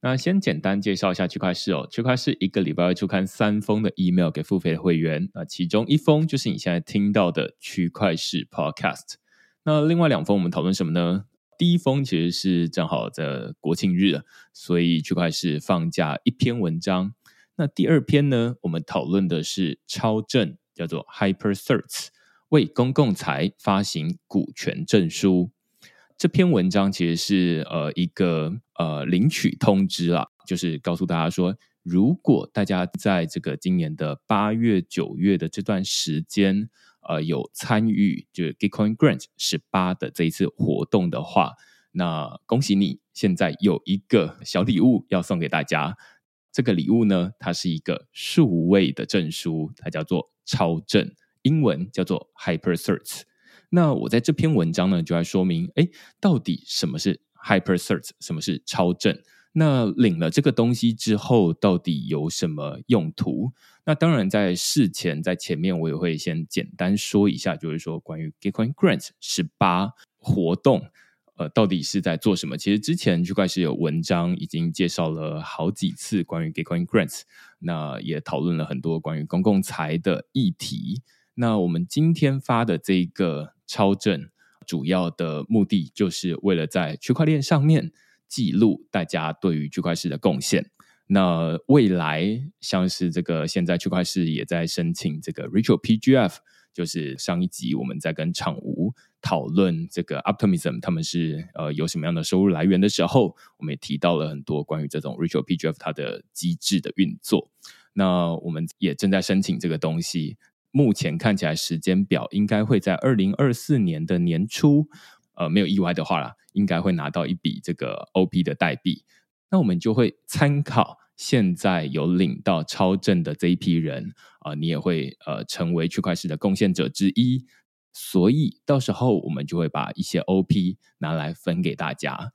那先简单介绍一下区块市哦。区块市一个礼拜会出刊三封的 email 给付费的会员，那其中一封就是你现在听到的区块市 podcast。那另外两封我们讨论什么呢？第一封其实是正好在国庆日，所以区块市放假一篇文章。那第二篇呢，我们讨论的是超证，叫做 Hyper Certs，为公共财发行股权证书。这篇文章其实是呃一个呃领取通知啦，就是告诉大家说，如果大家在这个今年的八月九月的这段时间，呃有参与就是 Gitcoin Grant 十八的这一次活动的话，那恭喜你，现在有一个小礼物要送给大家。这个礼物呢，它是一个数位的证书，它叫做超证，英文叫做 Hyper Certs。那我在这篇文章呢，就来说明，哎，到底什么是 Hyper Cert，什么是超证？那领了这个东西之后，到底有什么用途？那当然，在事前，在前面，我也会先简单说一下，就是说关于 Gitcoin Grants 十八活动，呃，到底是在做什么？其实之前区块是有文章已经介绍了好几次关于 Gitcoin Grant，那也讨论了很多关于公共财的议题。那我们今天发的这个超证，主要的目的就是为了在区块链上面记录大家对于区块市的贡献。那未来像是这个现在区块市也在申请这个 Ritual PGF，就是上一集我们在跟厂吴讨论这个 Optimism 他们是呃有什么样的收入来源的时候，我们也提到了很多关于这种 Ritual PGF 它的机制的运作。那我们也正在申请这个东西。目前看起来时间表应该会在二零二四年的年初，呃，没有意外的话啦，应该会拿到一笔这个 OP 的代币。那我们就会参考现在有领到超证的这一批人啊，你也会呃成为区块链的贡献者之一。所以到时候我们就会把一些 OP 拿来分给大家。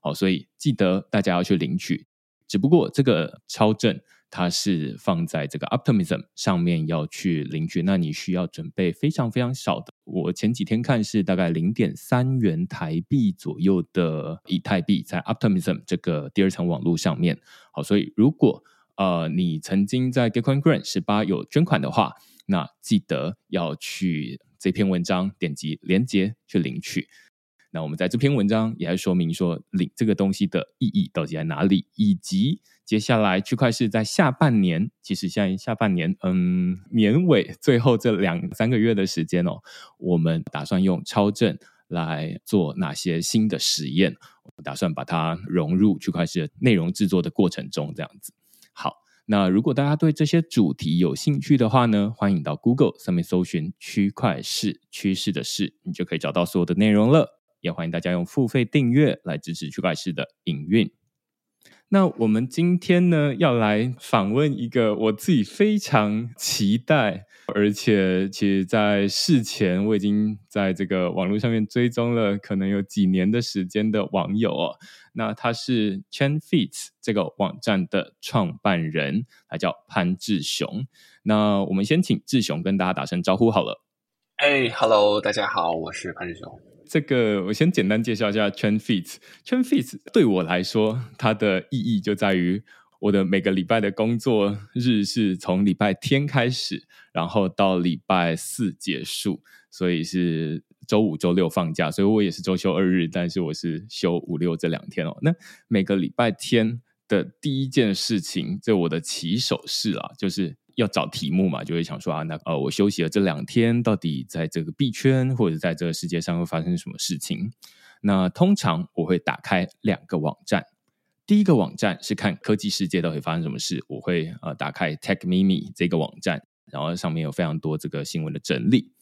好，所以记得大家要去领取。只不过这个超证。它是放在这个 Optimism 上面要去领取，那你需要准备非常非常少的。我前几天看是大概零点三元台币左右的以太币在 Optimism 这个第二层网络上面。好，所以如果呃你曾经在 g e t c o i n Grant 十八有捐款的话，那记得要去这篇文章点击连接去领取。那我们在这篇文章也还说明说领这个东西的意义到底在哪里，以及接下来区块是在下半年，其实现在下半年，嗯，年尾最后这两三个月的时间哦，我们打算用超正来做哪些新的实验？我打算把它融入区块链内容制作的过程中，这样子。好，那如果大家对这些主题有兴趣的话呢，欢迎到 Google 上面搜寻“区块市趋势的事”，你就可以找到所有的内容了。也欢迎大家用付费订阅来支持区块链的营运。那我们今天呢，要来访问一个我自己非常期待，而且其实在事前我已经在这个网络上面追踪了，可能有几年的时间的网友哦。那他是 Chain Feet 这个网站的创办人，他叫潘志雄。那我们先请志雄跟大家打声招呼好了。哎，Hello，大家好，我是潘志雄。这个我先简单介绍一下，Train Feeds。Trend Feeds 对我来说，它的意义就在于我的每个礼拜的工作日是从礼拜天开始，然后到礼拜四结束，所以是周五、周六放假，所以我也是周休二日，但是我是休五六这两天哦。那每个礼拜天的第一件事情，就我的起手式啊，就是要找题目嘛，就会想说啊，那呃，我休息了这两天，到底在这个币圈或者在这个世界上会发生什么事情？那通常我会打开两个网站，第一个网站是看科技世界到底发生什么事，我会呃打开 Tech Mimi 这个网站，然后上面有非常多这个新闻的整理。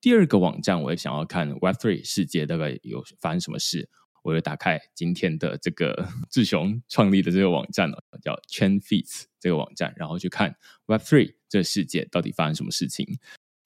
第二个网站，我也想要看 Web Three 世界大概有发生什么事，我就打开今天的这个志雄创立的这个网站了，叫 Chain Feeds 这个网站，然后去看 Web Three 这世界到底发生什么事情。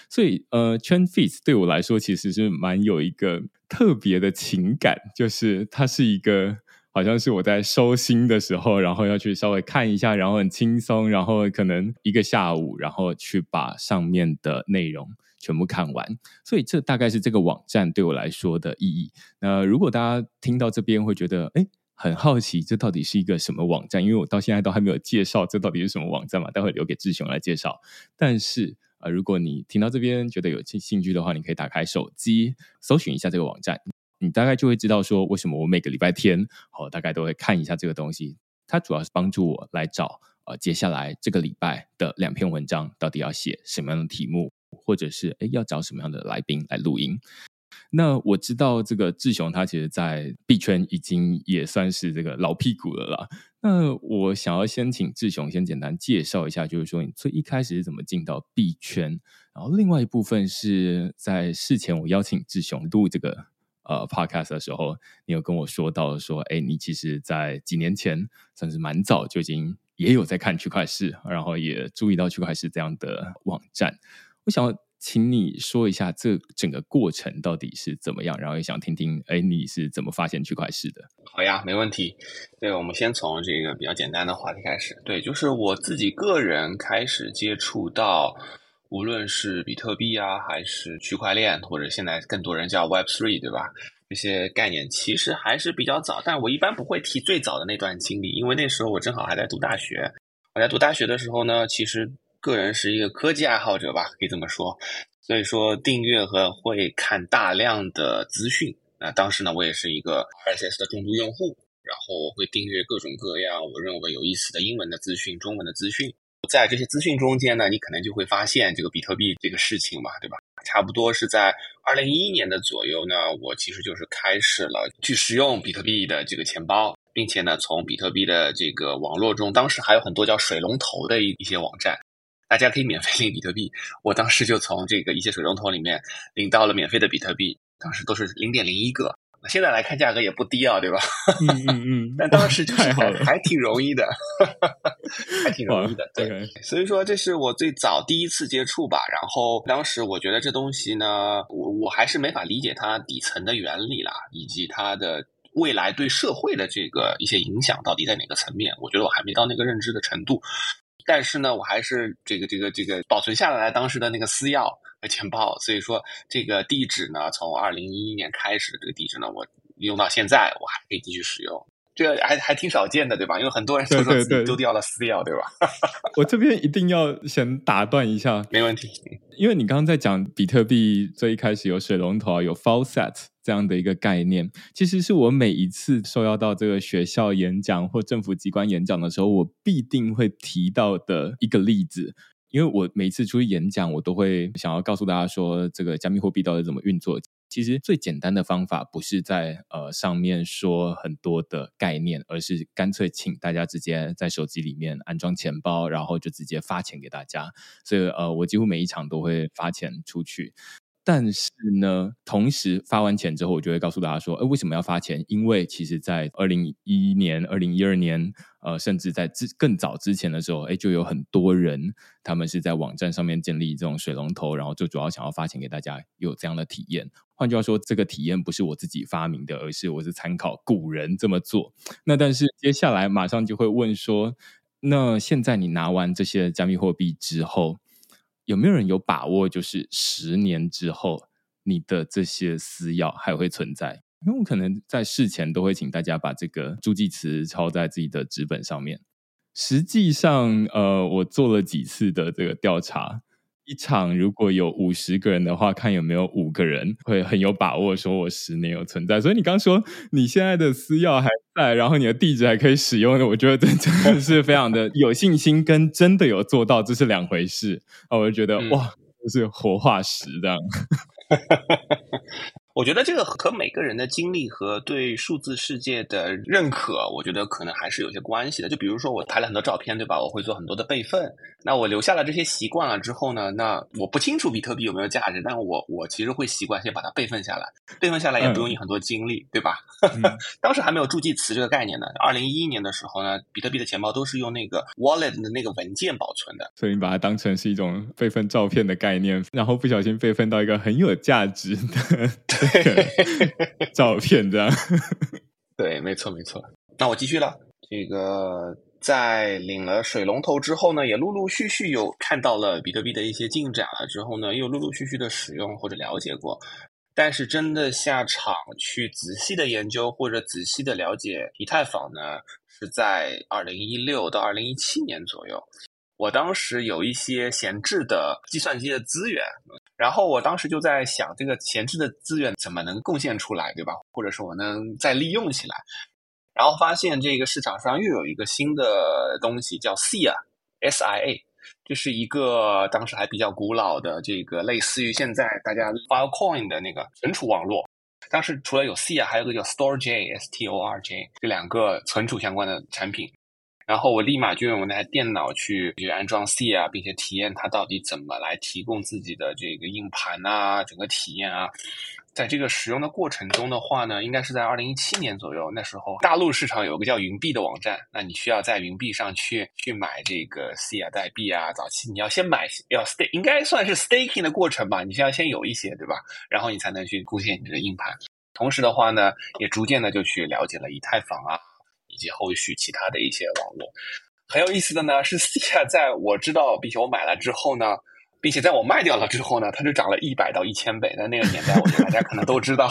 所以，呃，Chain Feeds 对我来说其实是蛮有一个特别的情感，就是它是一个好像是我在收心的时候，然后要去稍微看一下，然后很轻松，然后可能一个下午，然后去把上面的内容。全部看完，所以这大概是这个网站对我来说的意义。那如果大家听到这边会觉得，哎，很好奇，这到底是一个什么网站？因为我到现在都还没有介绍这到底是什么网站嘛，待会留给志雄来介绍。但是啊，如果你听到这边觉得有兴趣的话，你可以打开手机搜寻一下这个网站，你大概就会知道说，为什么我每个礼拜天，好，大概都会看一下这个东西。它主要是帮助我来找，呃，接下来这个礼拜的两篇文章到底要写什么样的题目。或者是哎，要找什么样的来宾来录音？那我知道这个志雄他其实，在币圈已经也算是这个老屁股了啦。那我想要先请志雄先简单介绍一下，就是说你最一开始是怎么进到币圈？然后另外一部分是在事前我邀请志雄录这个呃 podcast 的时候，你有跟我说到说，哎，你其实在几年前算是蛮早就已经也有在看区块市，然后也注意到区块市这样的网站。我想请你说一下这整个过程到底是怎么样，然后也想听听，哎，你是怎么发现区块市的？好呀，没问题。对，我们先从这个比较简单的话题开始。对，就是我自己个人开始接触到，无论是比特币啊，还是区块链，或者现在更多人叫 Web Three，对吧？这些概念其实还是比较早，但我一般不会提最早的那段经历，因为那时候我正好还在读大学。我在读大学的时候呢，其实。个人是一个科技爱好者吧，可以这么说。所以说订阅和会看大量的资讯。那当时呢，我也是一个 RSS 的重度用户，然后我会订阅各种各样我认为有意思的英文的资讯、中文的资讯。在这些资讯中间呢，你可能就会发现这个比特币这个事情嘛，对吧？差不多是在二零一一年的左右呢，我其实就是开始了去使用比特币的这个钱包，并且呢，从比特币的这个网络中，当时还有很多叫水龙头的一一些网站。大家可以免费领比特币，我当时就从这个一些水龙头里面领到了免费的比特币，当时都是零点零一个，现在来看价格也不低啊，对吧？嗯嗯嗯。但当时就 是还还挺容易的，还挺容易的。对，所以说这是我最早第一次接触吧。然后当时我觉得这东西呢，我我还是没法理解它底层的原理啦，以及它的未来对社会的这个一些影响到底在哪个层面，我觉得我还没到那个认知的程度。但是呢，我还是这个这个这个保存下来当时的那个私钥和钱包，所以说这个地址呢，从二零一一年开始的这个地址呢，我用到现在，我还可以继续使用。这还还挺少见的，对吧？因为很多人都说自己丢掉了私钥，对吧？我这边一定要先打断一下，没问题。因为你刚刚在讲比特币最一开始有水龙头、有 faucet 这样的一个概念，其实是我每一次受邀到这个学校演讲或政府机关演讲的时候，我必定会提到的一个例子。因为我每次出去演讲，我都会想要告诉大家说，这个加密货币到底怎么运作。其实最简单的方法不是在呃上面说很多的概念，而是干脆请大家直接在手机里面安装钱包，然后就直接发钱给大家。所以呃，我几乎每一场都会发钱出去。但是呢，同时发完钱之后，我就会告诉大家说：，哎，为什么要发钱？因为其实，在二零一一年、二零一二年，呃，甚至在之更早之前的时候，哎，就有很多人，他们是在网站上面建立这种水龙头，然后就主要想要发钱给大家，有这样的体验。换句话说，这个体验不是我自己发明的，而是我是参考古人这么做。那但是接下来马上就会问说：，那现在你拿完这些加密货币之后？有没有人有把握？就是十年之后，你的这些私钥还会存在？因为我可能在事前都会请大家把这个助记词抄在自己的纸本上面。实际上，呃，我做了几次的这个调查。一场如果有五十个人的话，看有没有五个人会很有把握说我十年有存在。所以你刚说你现在的私钥还在，然后你的地址还可以使用的，我觉得这真的是非常的有信心，跟真的有做到这是两回事啊！我就觉得哇，就是活化石这样。我觉得这个和每个人的经历和对数字世界的认可，我觉得可能还是有些关系的。就比如说我拍了很多照片，对吧？我会做很多的备份。那我留下了这些习惯了之后呢？那我不清楚比特币有没有价值，但我我其实会习惯先把它备份下来。备份下来也不用你很多精力，对吧？当时还没有助记词这个概念呢。二零一一年的时候呢，比特币的钱包都是用那个 wallet 的那个文件保存的。所以你把它当成是一种备份照片的概念，然后不小心备份到一个很有价值的。照片这样，对，没错没错。那我继续了。这个在领了水龙头之后呢，也陆陆续续有看到了比特币的一些进展了。之后呢，又陆陆续续的使用或者了解过。但是真的下场去仔细的研究或者仔细的了解以太坊呢，是在二零一六到二零一七年左右。我当时有一些闲置的计算机的资源。然后我当时就在想，这个闲置的资源怎么能贡献出来，对吧？或者说我能再利用起来？然后发现这个市场上又有一个新的东西叫 SIA，SIA，这是一个当时还比较古老的这个类似于现在大家 Filecoin 的那个存储网络。当时除了有 CIA，还有个叫 StoreJ，S T O R J，这两个存储相关的产品。然后我立马就用我那台电脑去去安装 C 啊，并且体验它到底怎么来提供自己的这个硬盘啊，整个体验啊。在这个使用的过程中的话呢，应该是在二零一七年左右，那时候大陆市场有个叫云币的网站，那你需要在云币上去去买这个 C 啊代币啊。早期你要先买，要 stake，应该算是 staking 的过程吧，你需要先有一些，对吧？然后你才能去贡献你的硬盘。同时的话呢，也逐渐的就去了解了以太坊啊。以及后续其他的一些网络，很有意思的呢是 C 啊，在我知道并且我买了之后呢，并且在我卖掉了之后呢，它就涨了一百到一千倍。在那个年代，我觉得大家可能都知道，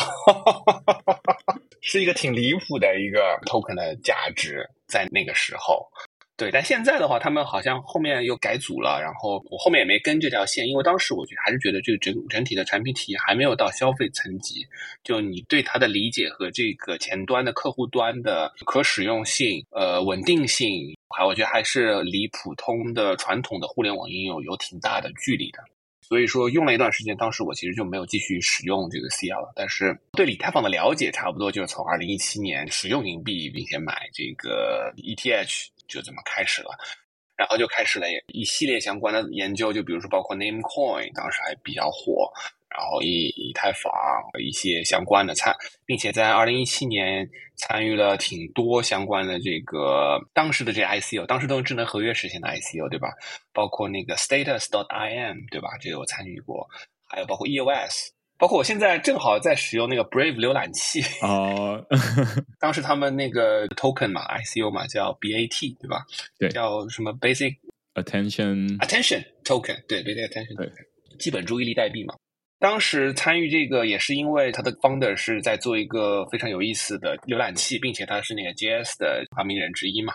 是一个挺离谱的一个 token 的价值，在那个时候。对，但现在的话，他们好像后面又改组了，然后我后面也没跟这条线，因为当时我觉得还是觉得这个整整体的产品体验还没有到消费层级，就你对它的理解和这个前端的客户端的可使用性、呃稳定性，还我觉得还是离普通的传统的互联网应用有挺大的距离的。所以说用了一段时间，当时我其实就没有继续使用这个 CL 了。但是对以太坊的了解，差不多就是从二零一七年使用银币并且买这个 ETH。就这么开始了，然后就开始了一系列相关的研究，就比如说包括 Namecoin，当时还比较火，然后以以太坊一些相关的参，并且在二零一七年参与了挺多相关的这个当时的这 ICO，当时都是智能合约实现的 ICO，对吧？包括那个 Status.im，对吧？这个我参与过，还有包括 EOS。包括我现在正好在使用那个 Brave 浏览器哦，当时他们那个 token 嘛，ICO 嘛，叫 BAT 对吧？对，叫什么 Basic Attention Attention Token，对，Basic Attention Token，基本注意力代币嘛。当时参与这个也是因为他的 founder 是在做一个非常有意思的浏览器，并且他是那个 JS 的发明人之一嘛。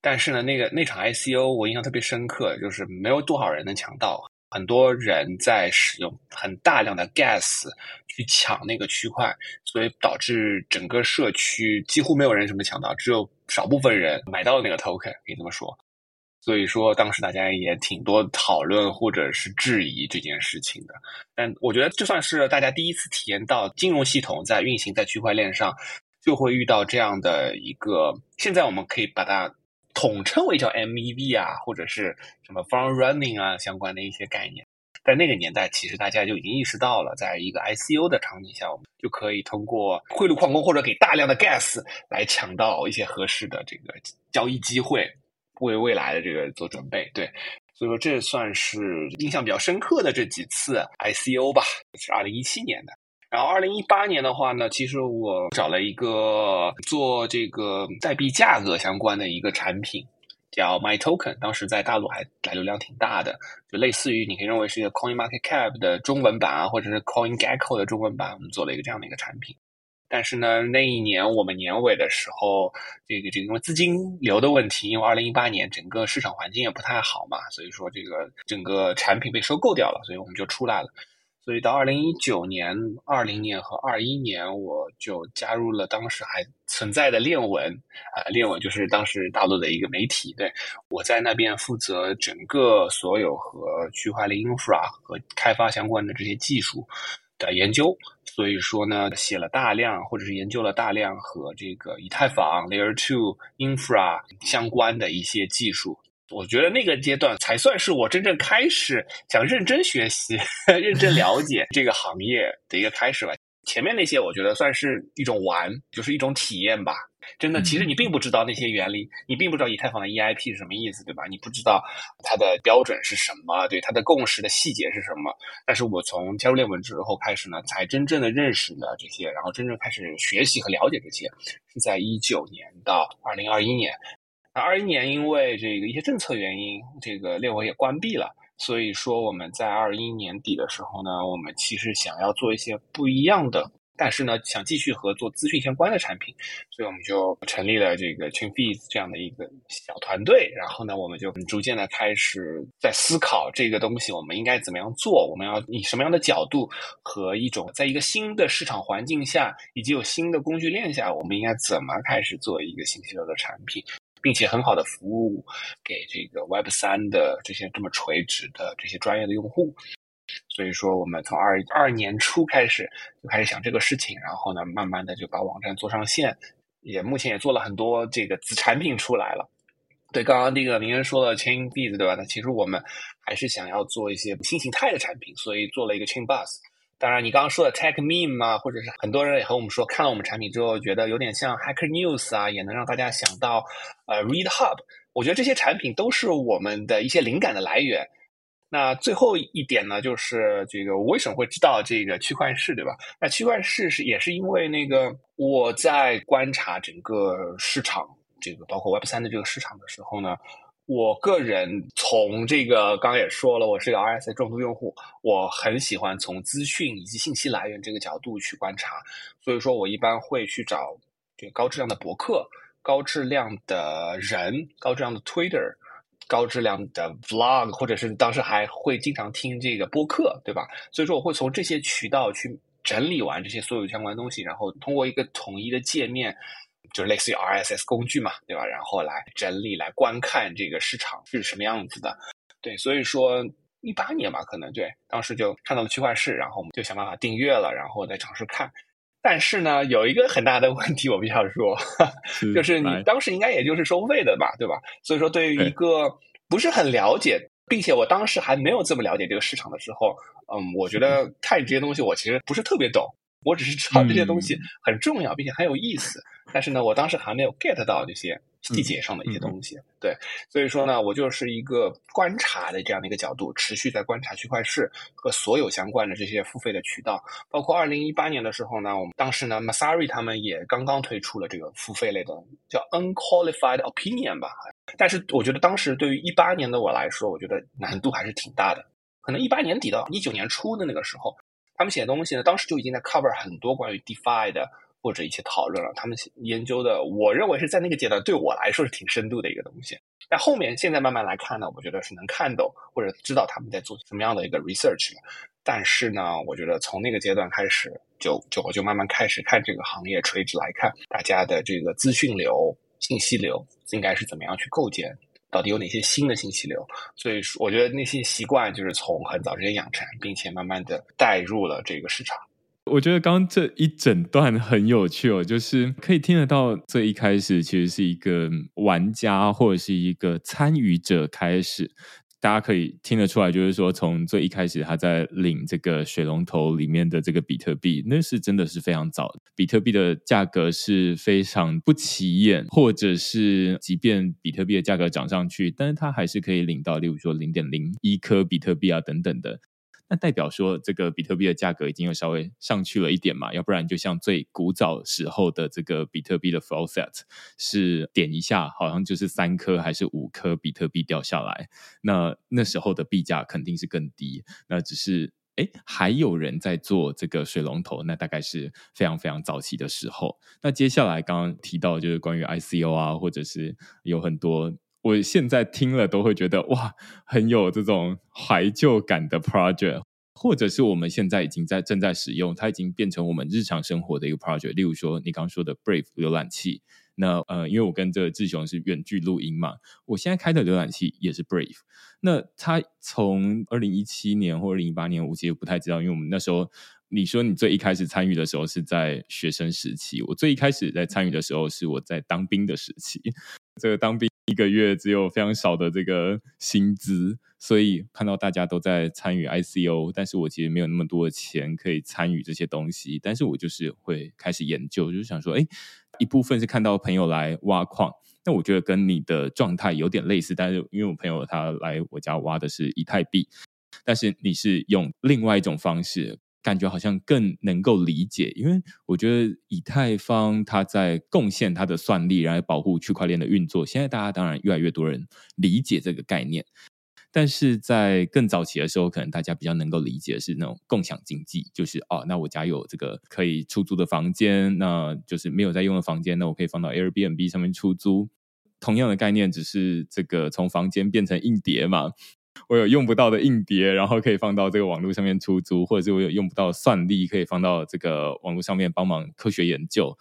但是呢，那个那场 ICO 我印象特别深刻，就是没有多少人能抢到。很多人在使用很大量的 gas 去抢那个区块，所以导致整个社区几乎没有人什么抢到，只有少部分人买到了那个 token，可以这么说。所以说当时大家也挺多讨论或者是质疑这件事情的。但我觉得就算是大家第一次体验到金融系统在运行在区块链上，就会遇到这样的一个，现在我们可以把它。统称为叫 MEV 啊，或者是什么 Front Running 啊相关的一些概念，在那个年代，其实大家就已经意识到了，在一个 ICO 的场景下，我们就可以通过贿赂矿工或者给大量的 gas 来抢到一些合适的这个交易机会，为未来的这个做准备。对，所以说这算是印象比较深刻的这几次 ICO 吧，是二零一七年的。然后，二零一八年的话呢，其实我找了一个做这个代币价格相关的一个产品，叫 My Token，当时在大陆还来流量挺大的，就类似于你可以认为是一个 Coin Market Cap 的中文版啊，或者是 Coin Gecko 的中文版，我们做了一个这样的一个产品。但是呢，那一年我们年尾的时候，这个这个因为资金流的问题，因为二零一八年整个市场环境也不太好嘛，所以说这个整个产品被收购掉了，所以我们就出来了。所以到二零一九年、二零年和二一年，我就加入了当时还存在的链文啊，链文就是当时大陆的一个媒体。对我在那边负责整个所有和区块链 infra 和开发相关的这些技术的研究。所以说呢，写了大量或者是研究了大量和这个以太坊 Layer Two infra 相关的一些技术。我觉得那个阶段才算是我真正开始想认真学习、认真了解这个行业的一个开始吧。前面那些我觉得算是一种玩，就是一种体验吧。真的，其实你并不知道那些原理，你并不知道以太坊的 EIP 是什么意思，对吧？你不知道它的标准是什么，对它的共识的细节是什么。但是我从加入链文之后开始呢，才真正的认识了这些，然后真正开始学习和了解这些，是在一九年到二零二一年。二一年因为这个一些政策原因，这个链文也关闭了，所以说我们在二一年底的时候呢，我们其实想要做一些不一样的，但是呢，想继续合作资讯相关的产品，所以我们就成立了这个 ChainFees 这样的一个小团队，然后呢，我们就逐渐的开始在思考这个东西我们应该怎么样做，我们要以什么样的角度和一种在一个新的市场环境下，以及有新的工具链下，我们应该怎么开始做一个信息流的产品。并且很好的服务给这个 Web 三的这些这么垂直的这些专业的用户，所以说我们从二二年初开始就开始想这个事情，然后呢，慢慢的就把网站做上线，也目前也做了很多这个子产品出来了。对，刚刚那个名人说了 Chain Bees 对吧？那其实我们还是想要做一些新形态的产品，所以做了一个 Chain Bus。当然，你刚刚说的 Tech Meme 啊，或者是很多人也和我们说，看了我们产品之后，觉得有点像 Hacker News 啊，也能让大家想到呃 Read Hub。我觉得这些产品都是我们的一些灵感的来源。那最后一点呢，就是这个我为什么会知道这个区块市，对吧？那区块市是也是因为那个我在观察整个市场，这个包括 Web 三的这个市场的时候呢。我个人从这个刚刚也说了，我是个 RSA 重度用户，我很喜欢从资讯以及信息来源这个角度去观察，所以说我一般会去找这个高质量的博客、高质量的人、高质量的 Twitter、高质量的 Vlog，或者是当时还会经常听这个播客，对吧？所以说我会从这些渠道去整理完这些所有相关的东西，然后通过一个统一的界面。就是类似于 RSS 工具嘛，对吧？然后来整理、来观看这个市场是什么样子的，对。所以说一八年吧，可能对，当时就看到了区块市，然后我们就想办法订阅了，然后再尝试看。但是呢，有一个很大的问题，我必须要说，就是你当时应该也就是收费的吧，对吧？所以说，对于一个不是很了解，并且我当时还没有这么了解这个市场的时候，嗯，我觉得看这些东西，我其实不是特别懂。我只是知道这些东西很重要，并且很有意思，但是呢，我当时还没有 get 到这些细节上的一些东西。对，所以说呢，我就是一个观察的这样的一个角度，持续在观察区块市和所有相关的这些付费的渠道。包括二零一八年的时候呢，我们当时呢，Masari 他们也刚刚推出了这个付费类的叫 Unqualified Opinion 吧。但是我觉得当时对于一八年的我来说，我觉得难度还是挺大的。可能一八年底到一九年初的那个时候。他们写的东西呢，当时就已经在 cover 很多关于 DeFi 的或者一些讨论了。他们研究的，我认为是在那个阶段对我来说是挺深度的一个东西。但后面现在慢慢来看呢，我觉得是能看懂或者知道他们在做什么样的一个 research 但是呢，我觉得从那个阶段开始，就就我就慢慢开始看这个行业垂直来看，大家的这个资讯流、信息流应该是怎么样去构建。到底有哪些新的信息流？所以说，我觉得那些习惯就是从很早之前养成，并且慢慢的带入了这个市场。我觉得刚刚这一整段很有趣哦，就是可以听得到，最一开始其实是一个玩家或者是一个参与者开始。大家可以听得出来，就是说，从最一开始他在领这个水龙头里面的这个比特币，那是真的是非常早。比特币的价格是非常不起眼，或者是即便比特币的价格涨上去，但是他还是可以领到，例如说零点零一颗比特币啊等等的。那代表说这个比特币的价格已经有稍微上去了一点嘛？要不然就像最古早时候的这个比特币的 flow set 是点一下，好像就是三颗还是五颗比特币掉下来，那那时候的币价肯定是更低。那只是哎，还有人在做这个水龙头，那大概是非常非常早期的时候。那接下来刚刚提到就是关于 ICO 啊，或者是有很多。我现在听了都会觉得哇，很有这种怀旧感的 project，或者是我们现在已经在正在使用，它已经变成我们日常生活的一个 project。例如说你刚刚说的 Brave 浏览器，那呃，因为我跟这个志雄是远距录音嘛，我现在开的浏览器也是 Brave。那它从二零一七年或二零一八年，我其实不太知道，因为我们那时候你说你最一开始参与的时候是在学生时期，我最一开始在参与的时候是我在当兵的时期，这个当兵。一个月只有非常少的这个薪资，所以看到大家都在参与 ICO，但是我其实没有那么多的钱可以参与这些东西。但是我就是会开始研究，就是想说，哎，一部分是看到朋友来挖矿，那我觉得跟你的状态有点类似，但是因为我朋友他来我家挖的是以太币，但是你是用另外一种方式。感觉好像更能够理解，因为我觉得以太坊它在贡献它的算力，然后保护区块链的运作。现在大家当然越来越多人理解这个概念，但是在更早期的时候，可能大家比较能够理解的是那种共享经济，就是哦，那我家有这个可以出租的房间，那就是没有在用的房间，那我可以放到 Airbnb 上面出租。同样的概念，只是这个从房间变成硬碟嘛。我有用不到的硬碟，然后可以放到这个网络上面出租，或者是我有用不到算力，可以放到这个网络上面帮忙科学研究。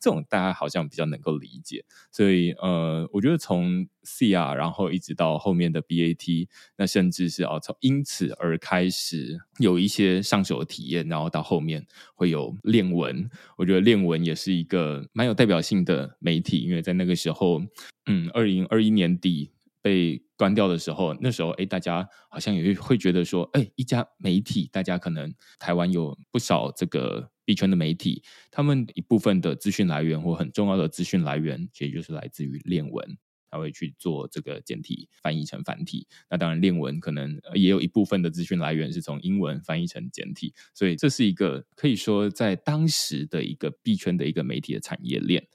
这种大家好像比较能够理解，所以呃，我觉得从 C R 然后一直到后面的 B A T，那甚至是哦从因此而开始有一些上手的体验，然后到后面会有链文，我觉得链文也是一个蛮有代表性的媒体，因为在那个时候，嗯，二零二一年底。被关掉的时候，那时候哎，大家好像也会觉得说，哎，一家媒体，大家可能台湾有不少这个币圈的媒体，他们一部分的资讯来源或很重要的资讯来源，其实就是来自于链文，他会去做这个简体翻译成繁体。那当然，链文可能也有一部分的资讯来源是从英文翻译成简体，所以这是一个可以说在当时的一个币圈的一个媒体的产业链。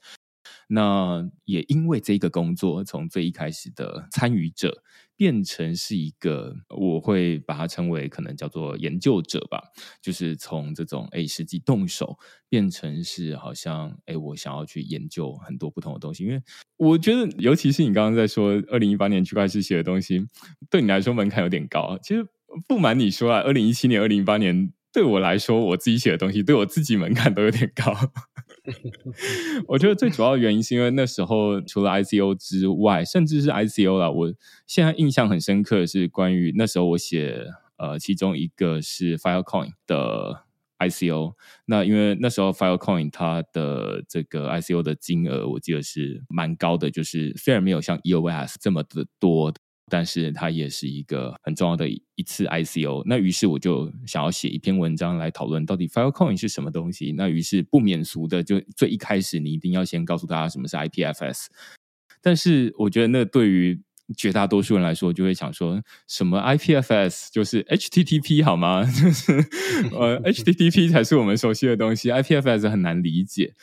那也因为这个工作，从最一开始的参与者，变成是一个，我会把它称为可能叫做研究者吧，就是从这种哎实际动手，变成是好像哎我想要去研究很多不同的东西，因为我觉得，尤其是你刚刚在说二零一八年区块链写的东西，对你来说门槛有点高。其实不瞒你说啊，二零一七年、二零一八年。对我来说，我自己写的东西对我自己门槛都有点高。我觉得最主要的原因是因为那时候除了 ICO 之外，甚至是 ICO 啦，我现在印象很深刻的是关于那时候我写呃，其中一个是 Filecoin 的 ICO。那因为那时候 Filecoin 它的这个 ICO 的金额，我记得是蛮高的，就是虽然没有像 EOS 这么的多。但是它也是一个很重要的一次 ICO。那于是我就想要写一篇文章来讨论到底 Filecoin 是什么东西。那于是不免俗的，就最一开始你一定要先告诉大家什么是 IPFS。但是我觉得那对于绝大多数人来说，就会想说什么 IPFS 就是 HTTP 好吗？就是呃 HTTP 才是我们熟悉的东西，IPFS 很难理解。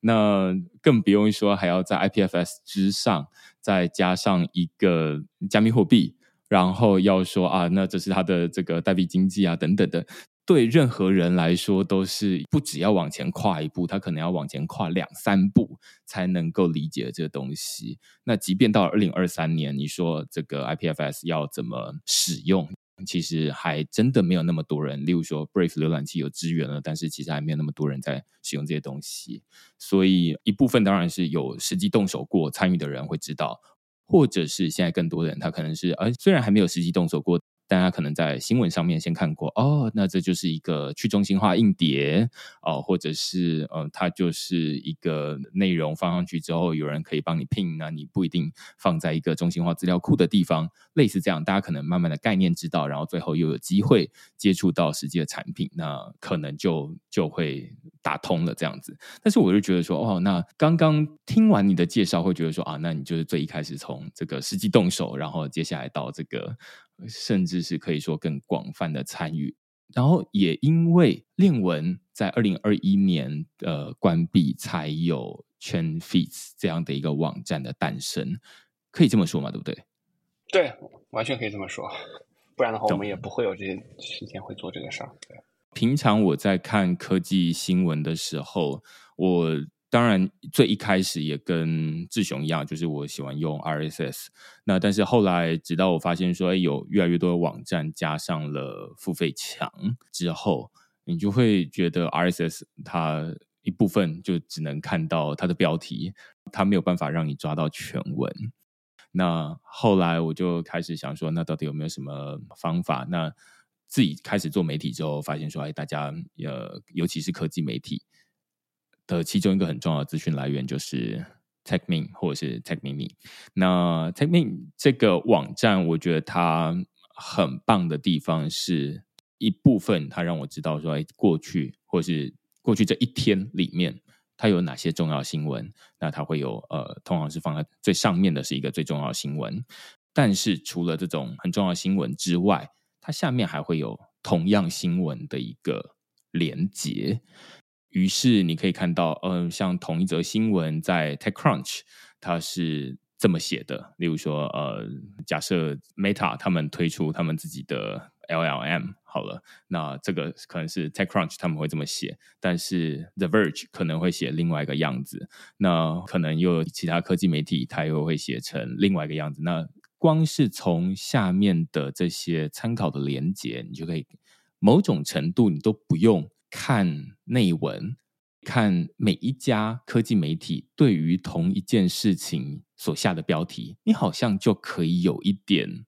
那更不用说还要在 IPFS 之上。再加上一个加密货币，然后要说啊，那这是它的这个代币经济啊，等等的，对任何人来说都是不只要往前跨一步，他可能要往前跨两三步才能够理解这个东西。那即便到二零二三年，你说这个 IPFS 要怎么使用？其实还真的没有那么多人，例如说 Brave 浏览器有支援了，但是其实还没有那么多人在使用这些东西。所以一部分当然是有实际动手过参与的人会知道，或者是现在更多的人他可能是，呃，虽然还没有实际动手过。大家可能在新闻上面先看过哦，那这就是一个去中心化硬碟哦，或者是呃，它就是一个内容放上去之后，有人可以帮你拼，那你不一定放在一个中心化资料库的地方，类似这样，大家可能慢慢的概念知道，然后最后又有机会接触到实际的产品，那可能就就会打通了这样子。但是我就觉得说，哦，那刚刚听完你的介绍，会觉得说啊，那你就是最一开始从这个实际动手，然后接下来到这个。甚至是可以说更广泛的参与，然后也因为链文在二零二一年呃关闭，才有 Chain Feeds 这样的一个网站的诞生，可以这么说嘛？对不对？对，完全可以这么说。不然的话，我们也不会有这些时间会做这个事儿。对，平常我在看科技新闻的时候，我当然最一开始也跟志雄一样，就是我喜欢用 RSS。那但是后来，直到我发现说，哎，有越来越多的网站加上了付费墙之后，你就会觉得 RSS 它一部分就只能看到它的标题，它没有办法让你抓到全文。那后来我就开始想说，那到底有没有什么方法？那自己开始做媒体之后，发现说，哎，大家呃，尤其是科技媒体的其中一个很重要的资讯来源就是 TechMin 或者是 TechMini。那 TechMin 这个网站，我觉得它很棒的地方是一部分，它让我知道说，哎，过去或是过去这一天里面。它有哪些重要新闻？那它会有呃，通常是放在最上面的是一个最重要新闻。但是除了这种很重要新闻之外，它下面还会有同样新闻的一个连接。于是你可以看到，呃，像同一则新闻在 TechCrunch，它是这么写的。例如说，呃，假设 Meta 他们推出他们自己的 LLM。好了，那这个可能是 TechCrunch 他们会这么写，但是 The Verge 可能会写另外一个样子。那可能又有其他科技媒体，它又会写成另外一个样子。那光是从下面的这些参考的连接，你就可以某种程度你都不用看内文，看每一家科技媒体对于同一件事情所下的标题，你好像就可以有一点。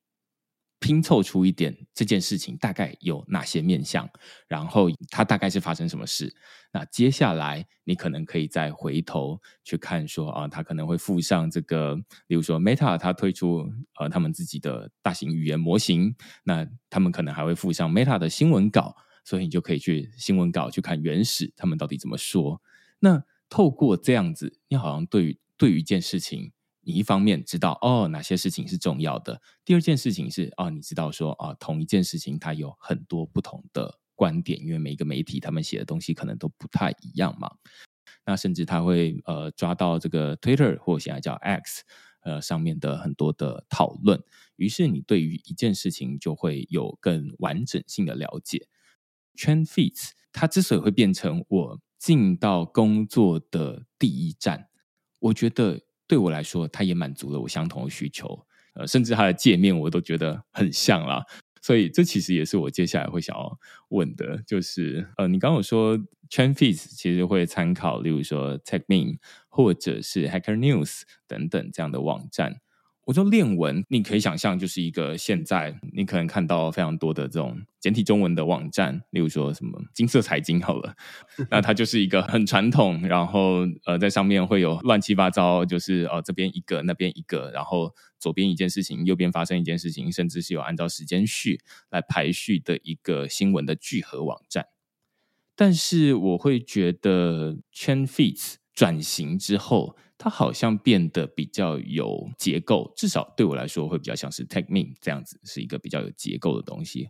拼凑出一点这件事情大概有哪些面向，然后它大概是发生什么事。那接下来你可能可以再回头去看，说啊，它可能会附上这个，例如说 Meta 它推出呃他们自己的大型语言模型，那他们可能还会附上 Meta 的新闻稿，所以你就可以去新闻稿去看原始他们到底怎么说。那透过这样子，你好像对于对于一件事情。你一方面知道哦哪些事情是重要的，第二件事情是哦你知道说啊同一件事情它有很多不同的观点，因为每一个媒体他们写的东西可能都不太一样嘛。那甚至他会呃抓到这个 Twitter 或现在叫 X 呃上面的很多的讨论，于是你对于一件事情就会有更完整性的了解。Trend Feeds 它之所以会变成我进到工作的第一站，我觉得。对我来说，它也满足了我相同的需求，呃，甚至它的界面我都觉得很像啦。所以这其实也是我接下来会想要问的，就是呃，你刚刚有说 Chain Feeds 其实会参考，例如说 TechMe，或者是 Hacker News 等等这样的网站。我说练文，你可以想象就是一个现在你可能看到非常多的这种简体中文的网站，例如说什么金色财经好了，那它就是一个很传统，然后呃在上面会有乱七八糟，就是呃这边一个那边一个，然后左边一件事情，右边发生一件事情，甚至是有按照时间序来排序的一个新闻的聚合网站。但是我会觉得 Chain Feeds 转型之后。它好像变得比较有结构，至少对我来说会比较像是 TechMe 这样子，是一个比较有结构的东西。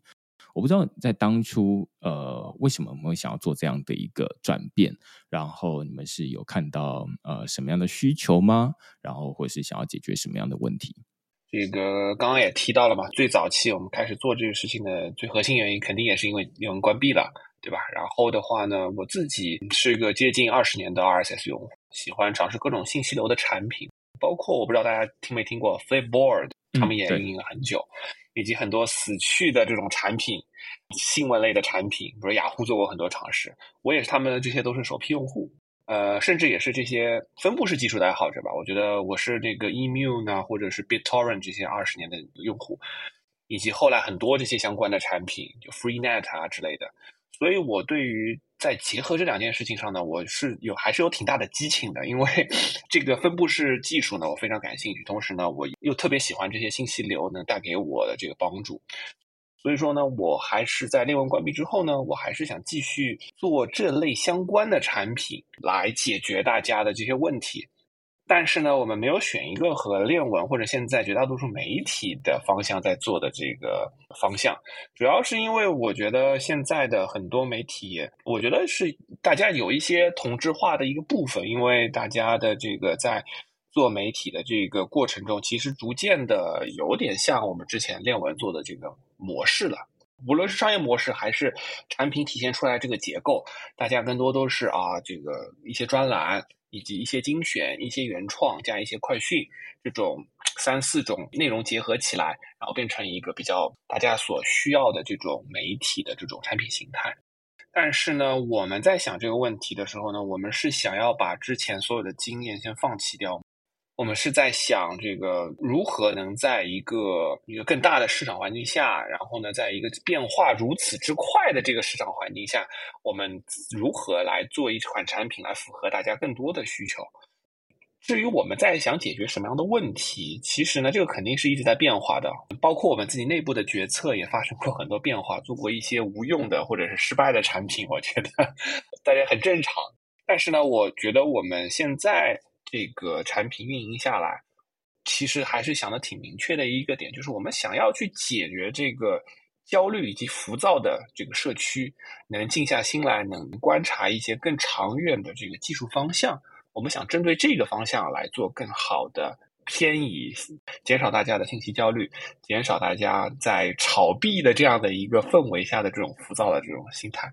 我不知道在当初，呃，为什么我们会想要做这样的一个转变？然后你们是有看到呃什么样的需求吗？然后或是想要解决什么样的问题？这个刚刚也提到了嘛，最早期我们开始做这个事情的最核心原因，肯定也是因为英文关闭了。对吧？然后的话呢，我自己是一个接近二十年的 RSS 用户，喜欢尝试各种信息流的产品，包括我不知道大家听没听过 Flipboard，他们也运营了很久，以及很多死去的这种产品，新闻类的产品，比如雅虎做过很多尝试，我也是他们这些都是首批用户，呃，甚至也是这些分布式技术的爱好者吧。我觉得我是这个 Emu 呢，或者是 BitTorrent 这些二十年的用户，以及后来很多这些相关的产品，就 FreeNet 啊之类的。所以，我对于在结合这两件事情上呢，我是有还是有挺大的激情的，因为 这个分布式技术呢，我非常感兴趣，同时呢，我又特别喜欢这些信息流能带给我的这个帮助。所以说呢，我还是在链文关闭之后呢，我还是想继续做这类相关的产品，来解决大家的这些问题。但是呢，我们没有选一个和链文或者现在绝大多数媒体的方向在做的这个方向，主要是因为我觉得现在的很多媒体，我觉得是大家有一些同质化的一个部分，因为大家的这个在做媒体的这个过程中，其实逐渐的有点像我们之前链文做的这个模式了。无论是商业模式还是产品体现出来这个结构，大家更多都是啊，这个一些专栏。以及一些精选、一些原创加一些快讯，这种三四种内容结合起来，然后变成一个比较大家所需要的这种媒体的这种产品形态。但是呢，我们在想这个问题的时候呢，我们是想要把之前所有的经验先放弃掉。我们是在想这个如何能在一个一个更大的市场环境下，然后呢，在一个变化如此之快的这个市场环境下，我们如何来做一款产品来符合大家更多的需求？至于我们在想解决什么样的问题，其实呢，这个肯定是一直在变化的，包括我们自己内部的决策也发生过很多变化，做过一些无用的或者是失败的产品，我觉得 大家很正常。但是呢，我觉得我们现在。这个产品运营下来，其实还是想的挺明确的一个点，就是我们想要去解决这个焦虑以及浮躁的这个社区，能静下心来，能观察一些更长远的这个技术方向。我们想针对这个方向来做更好的偏移，减少大家的信息焦虑，减少大家在炒币的这样的一个氛围下的这种浮躁的这种心态。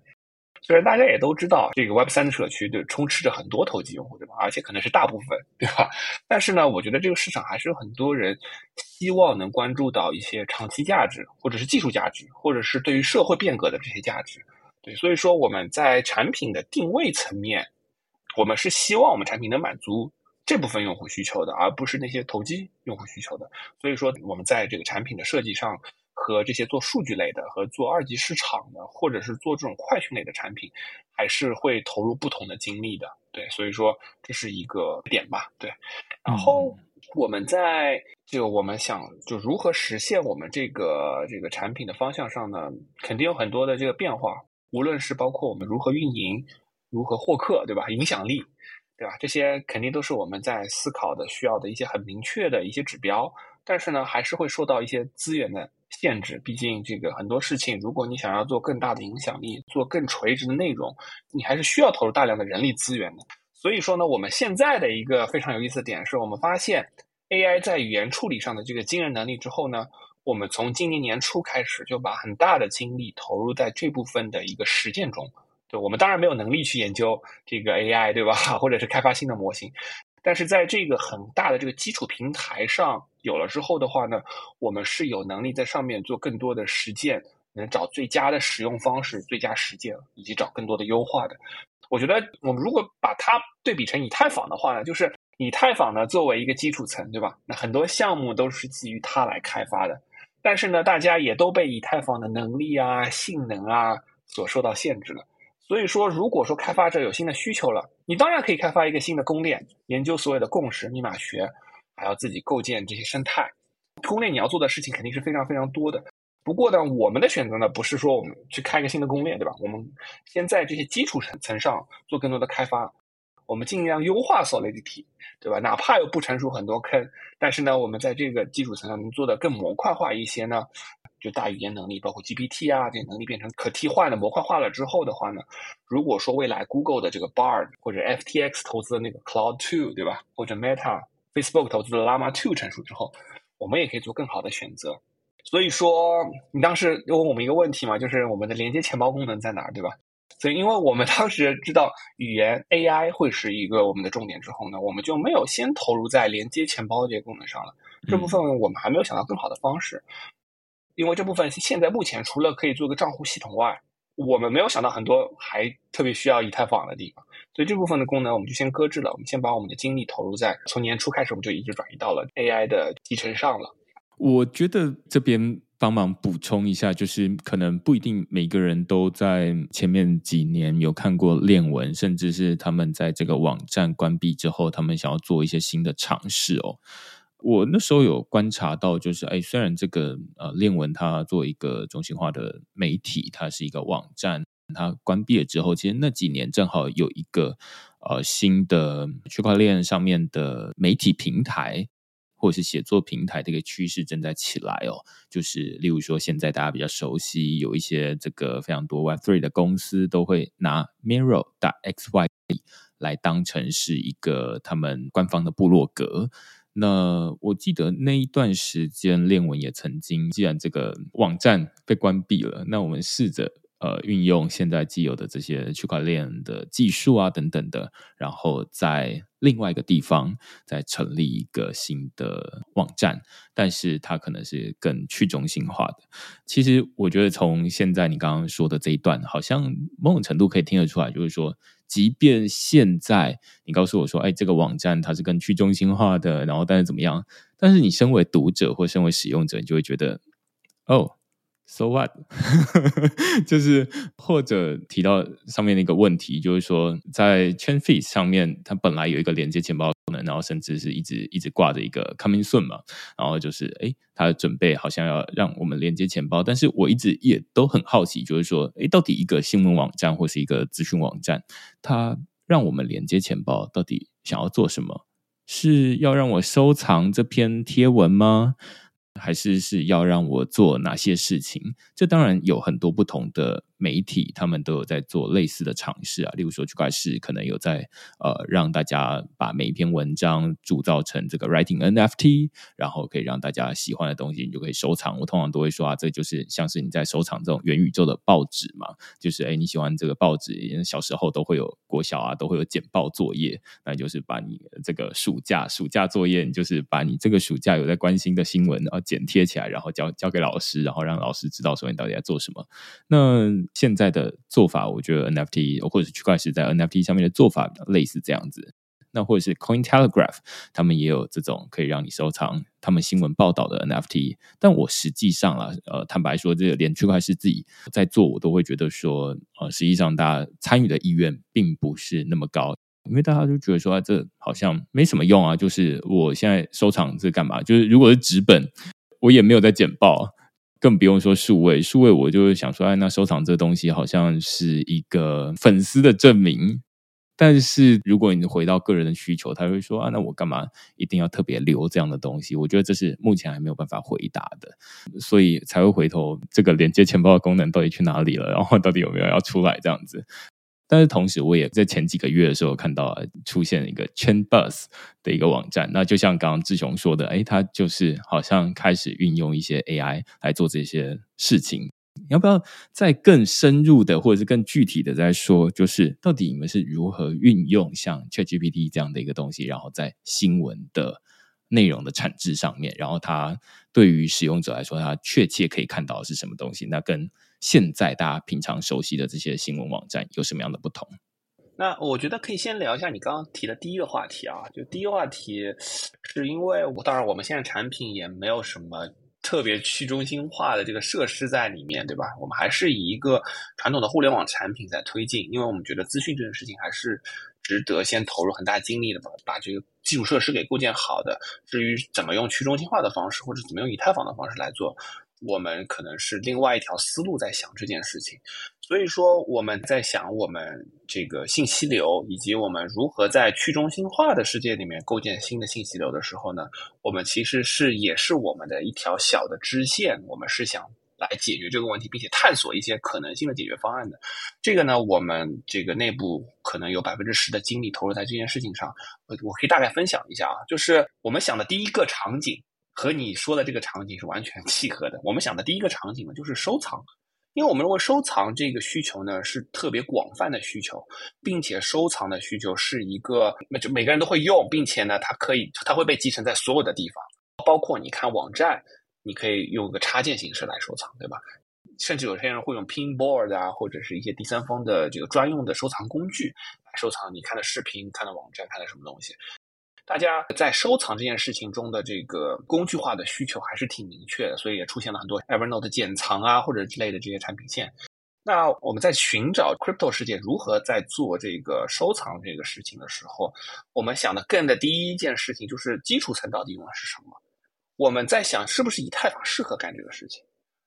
虽然大家也都知道，这个 Web 三的社区就充斥着很多投机用户，对吧？而且可能是大部分，对吧？但是呢，我觉得这个市场还是有很多人希望能关注到一些长期价值，或者是技术价值，或者是对于社会变革的这些价值。对，所以说我们在产品的定位层面，我们是希望我们产品能满足这部分用户需求的，而不是那些投机用户需求的。所以说，我们在这个产品的设计上。和这些做数据类的，和做二级市场的，或者是做这种快讯类的产品，还是会投入不同的精力的。对，所以说这是一个点吧。对，然后我们在就我们想就如何实现我们这个这个产品的方向上呢，肯定有很多的这个变化。无论是包括我们如何运营，如何获客，对吧？影响力，对吧？这些肯定都是我们在思考的，需要的一些很明确的一些指标。但是呢，还是会受到一些资源的。限制，毕竟这个很多事情，如果你想要做更大的影响力，做更垂直的内容，你还是需要投入大量的人力资源的。所以说呢，我们现在的一个非常有意思的点是，我们发现 AI 在语言处理上的这个惊人能力之后呢，我们从今年年初开始就把很大的精力投入在这部分的一个实践中。对我们当然没有能力去研究这个 AI，对吧？或者是开发新的模型。但是在这个很大的这个基础平台上有了之后的话呢，我们是有能力在上面做更多的实践，能找最佳的使用方式、最佳实践，以及找更多的优化的。我觉得我们如果把它对比成以太坊的话呢，就是以太坊呢作为一个基础层，对吧？那很多项目都是基于它来开发的，但是呢，大家也都被以太坊的能力啊、性能啊所受到限制了。所以说，如果说开发者有新的需求了，你当然可以开发一个新的公链，研究所有的共识、密码学，还要自己构建这些生态。公链你要做的事情肯定是非常非常多的。不过呢，我们的选择呢，不是说我们去开一个新的公链，对吧？我们先在这些基础层层上做更多的开发，我们尽量优化 Solidity，对吧？哪怕有不成熟很多坑，但是呢，我们在这个基础层上能做的更模块化一些呢。就大语言能力，包括 GPT 啊这些能力变成可替换的模块化了之后的话呢，如果说未来 Google 的这个 Bard 或者 FTX 投资的那个 Cloud Two 对吧，或者 Meta、Facebook 投资的 Llama Two 成熟之后，我们也可以做更好的选择。所以说，你当时问我们一个问题嘛，就是我们的连接钱包功能在哪儿，对吧？所以，因为我们当时知道语言 AI 会是一个我们的重点之后呢，我们就没有先投入在连接钱包这些功能上了。这部分我们还没有想到更好的方式。因为这部分现在目前除了可以做个账户系统外，我们没有想到很多还特别需要以太坊的地方，所以这部分的功能我们就先搁置了。我们先把我们的精力投入在从年初开始，我们就一直转移到了 AI 的集成上了。我觉得这边帮忙补充一下，就是可能不一定每个人都在前面几年有看过链文，甚至是他们在这个网站关闭之后，他们想要做一些新的尝试哦。我那时候有观察到，就是哎，虽然这个呃链文它作为一个中心化的媒体，它是一个网站，它关闭了之后，其实那几年正好有一个呃新的区块链上面的媒体平台。或者是写作平台这个趋势正在起来哦，就是例如说，现在大家比较熟悉，有一些这个非常多 Web Three 的公司都会拿 Mirror 的 X Y 来当成是一个他们官方的部落格。那我记得那一段时间，链文也曾经，既然这个网站被关闭了，那我们试着。呃，运用现在既有的这些区块链的技术啊，等等的，然后在另外一个地方再成立一个新的网站，但是它可能是更去中心化的。其实我觉得从现在你刚刚说的这一段，好像某种程度可以听得出来，就是说，即便现在你告诉我说，哎，这个网站它是更去中心化的，然后但是怎么样？但是你身为读者或身为使用者，你就会觉得，哦。So what？就是或者提到上面的一个问题，就是说在 Chain Fees 上面，它本来有一个连接钱包功能，然后甚至是一直一直挂着一个 Coming Soon 嘛，然后就是哎，它准备好像要让我们连接钱包，但是我一直也都很好奇，就是说，哎，到底一个新闻网站或是一个资讯网站，它让我们连接钱包，到底想要做什么？是要让我收藏这篇贴文吗？还是是要让我做哪些事情？这当然有很多不同的。媒体他们都有在做类似的尝试啊，例如说区块链可能有在呃让大家把每一篇文章铸造成这个 writing NFT，然后可以让大家喜欢的东西你就可以收藏。我通常都会说啊，这就是像是你在收藏这种元宇宙的报纸嘛，就是哎你喜欢这个报纸，小时候都会有国小啊都会有简报作业，那就是把你这个暑假暑假作业，你就是把你这个暑假有在关心的新闻啊剪贴起来，然后交交给老师，然后让老师知道说你到底在做什么。那现在的做法，我觉得 NFT 或者是区块链在 NFT 上面的做法类似这样子。那或者是 Coin Telegraph，他们也有这种可以让你收藏他们新闻报道的 NFT。但我实际上啊，呃，坦白说，这个连区块链自己在做，我都会觉得说，呃，实际上大家参与的意愿并不是那么高，因为大家就觉得说，这好像没什么用啊。就是我现在收藏这干嘛？就是如果是纸本，我也没有在剪报。更不用说数位，数位我就是想说，哎，那收藏这东西好像是一个粉丝的证明。但是如果你回到个人的需求，他会说啊，那我干嘛一定要特别留这样的东西？我觉得这是目前还没有办法回答的，所以才会回头这个连接钱包的功能到底去哪里了？然后到底有没有要出来这样子？但是同时，我也在前几个月的时候看到出现一个 Chain Bus 的一个网站。那就像刚刚志雄说的，哎，他就是好像开始运用一些 AI 来做这些事情。要不要再更深入的，或者是更具体的在说，就是到底你们是如何运用像 ChatGPT 这样的一个东西，然后在新闻的内容的产制上面，然后它对于使用者来说，它确切可以看到是什么东西？那跟现在大家平常熟悉的这些新闻网站有什么样的不同？那我觉得可以先聊一下你刚刚提的第一个话题啊，就第一个话题是因为我当然我们现在产品也没有什么特别去中心化的这个设施在里面，对吧？我们还是以一个传统的互联网产品在推进，因为我们觉得资讯这件事情还是值得先投入很大精力的，把把这个基础设施给构建好的。至于怎么用去中心化的方式，或者怎么用以太坊的方式来做。我们可能是另外一条思路在想这件事情，所以说我们在想我们这个信息流以及我们如何在去中心化的世界里面构建新的信息流的时候呢，我们其实是也是我们的一条小的支线，我们是想来解决这个问题，并且探索一些可能性的解决方案的。这个呢，我们这个内部可能有百分之十的精力投入在这件事情上，我我可以大概分享一下啊，就是我们想的第一个场景。和你说的这个场景是完全契合的。我们想的第一个场景呢，就是收藏，因为我们认为收藏这个需求呢是特别广泛的需求，并且收藏的需求是一个，那就每个人都会用，并且呢，它可以，它会被集成在所有的地方，包括你看网站，你可以用个插件形式来收藏，对吧？甚至有些人会用 Pinboard 啊，或者是一些第三方的这个专用的收藏工具来收藏你看的视频、看的网站、看的什么东西。大家在收藏这件事情中的这个工具化的需求还是挺明确的，所以也出现了很多 Evernote 减藏啊或者之类的这些产品线。那我们在寻找 Crypto 世界如何在做这个收藏这个事情的时候，我们想的更的第一件事情就是基础层到底用的是什么？我们在想是不是以太坊适合干这个事情？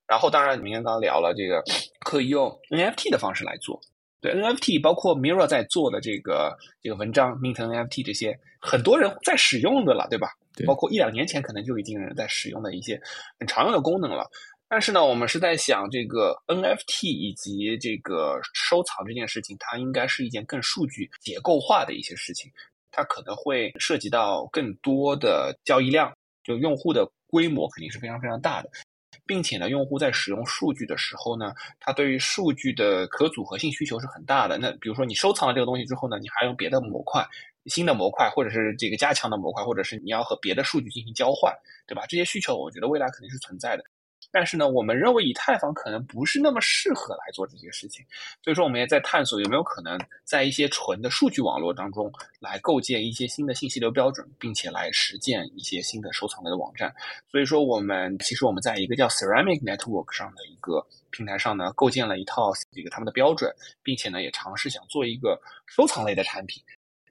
然后当然，明天刚刚聊了这个 可以用 NFT 的方式来做。对 NFT，包括 Mirror 在做的这个这个文章，Mint NFT 这些，很多人在使用的了，对吧？对包括一两年前可能就已经有人在使用的一些很常用的功能了。但是呢，我们是在想这个 NFT 以及这个收藏这件事情，它应该是一件更数据结构化的一些事情，它可能会涉及到更多的交易量，就用户的规模肯定是非常非常大的。并且呢，用户在使用数据的时候呢，他对于数据的可组合性需求是很大的。那比如说你收藏了这个东西之后呢，你还用别的模块、新的模块，或者是这个加强的模块，或者是你要和别的数据进行交换，对吧？这些需求我觉得未来肯定是存在的。但是呢，我们认为以太坊可能不是那么适合来做这些事情，所以说我们也在探索有没有可能在一些纯的数据网络当中来构建一些新的信息流标准，并且来实践一些新的收藏类的网站。所以说，我们其实我们在一个叫 Ceramic Network 上的一个平台上呢，构建了一套这个他们的标准，并且呢，也尝试想做一个收藏类的产品。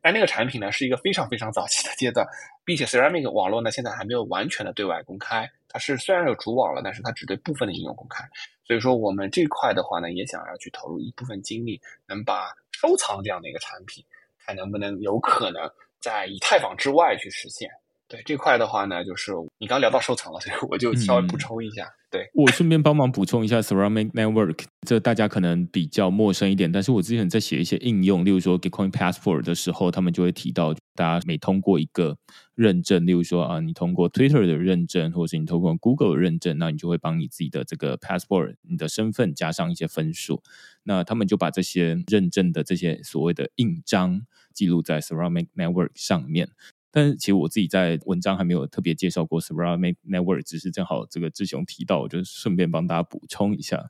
但那个产品呢，是一个非常非常早期的阶段，并且 Ceramic 网络呢，现在还没有完全的对外公开。它是虽然有主网了，但是它只对部分的应用公开。所以说，我们这块的话呢，也想要去投入一部分精力，能把收藏这样的一个产品，看能不能有可能在以太坊之外去实现。对这块的话呢，就是你刚聊到收藏了，所以我就稍微补充一下。对我顺便帮忙补充一下 Ceramic Network，这大家可能比较陌生一点，但是我之前在写一些应用，例如说 Bitcoin Passport 的时候，他们就会提到，大家每通过一个认证，例如说啊，你通过 Twitter 的认证，或者是你通过 Google 认证，那你就会帮你自己的这个 Passport，你的身份加上一些分数，那他们就把这些认证的这些所谓的印章记录在 Ceramic Network 上面。但是其实我自己在文章还没有特别介绍过 Ceramic Network，只是正好这个志雄提到，我就顺便帮大家补充一下。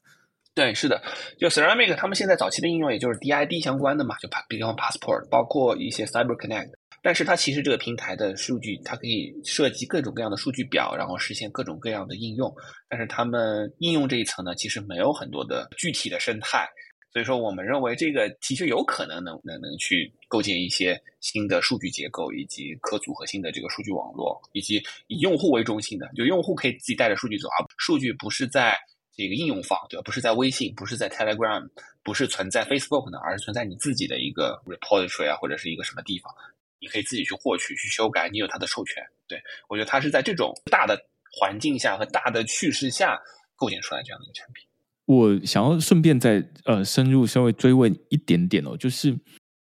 对，是的，就 Ceramic 他们现在早期的应用也就是 DID 相关的嘛，就 Bitcoin Passport，包括一些 Cyber Connect。但是它其实这个平台的数据，它可以设计各种各样的数据表，然后实现各种各样的应用。但是他们应用这一层呢，其实没有很多的具体的生态。所以说，我们认为这个其实有可能能能能去构建一些新的数据结构，以及可组合性的这个数据网络，以及以用户为中心的，就用户可以自己带着数据走，啊数据不是在这个应用方，对吧？不是在微信，不是在 Telegram，不是存在 Facebook 的，而是存在你自己的一个 repository 啊，或者是一个什么地方，你可以自己去获取、去修改，你有它的授权。对我觉得它是在这种大的环境下和大的趋势下构建出来这样的一个产品。我想要顺便再呃深入稍微追问一点点哦，就是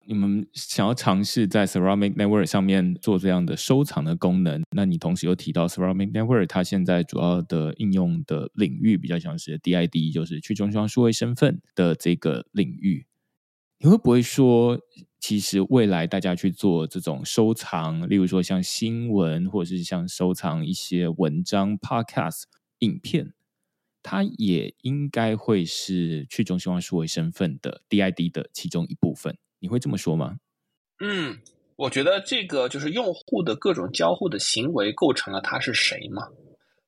你们想要尝试在 Ceramic Network 上面做这样的收藏的功能，那你同时又提到 Ceramic Network 它现在主要的应用的领域比较像是 DID，就是去中心化数位身份的这个领域，你会不会说，其实未来大家去做这种收藏，例如说像新闻，或者是像收藏一些文章、Podcast、影片？它也应该会是去中心化数位身份的 DID 的其中一部分，你会这么说吗？嗯，我觉得这个就是用户的各种交互的行为构成了他是谁嘛，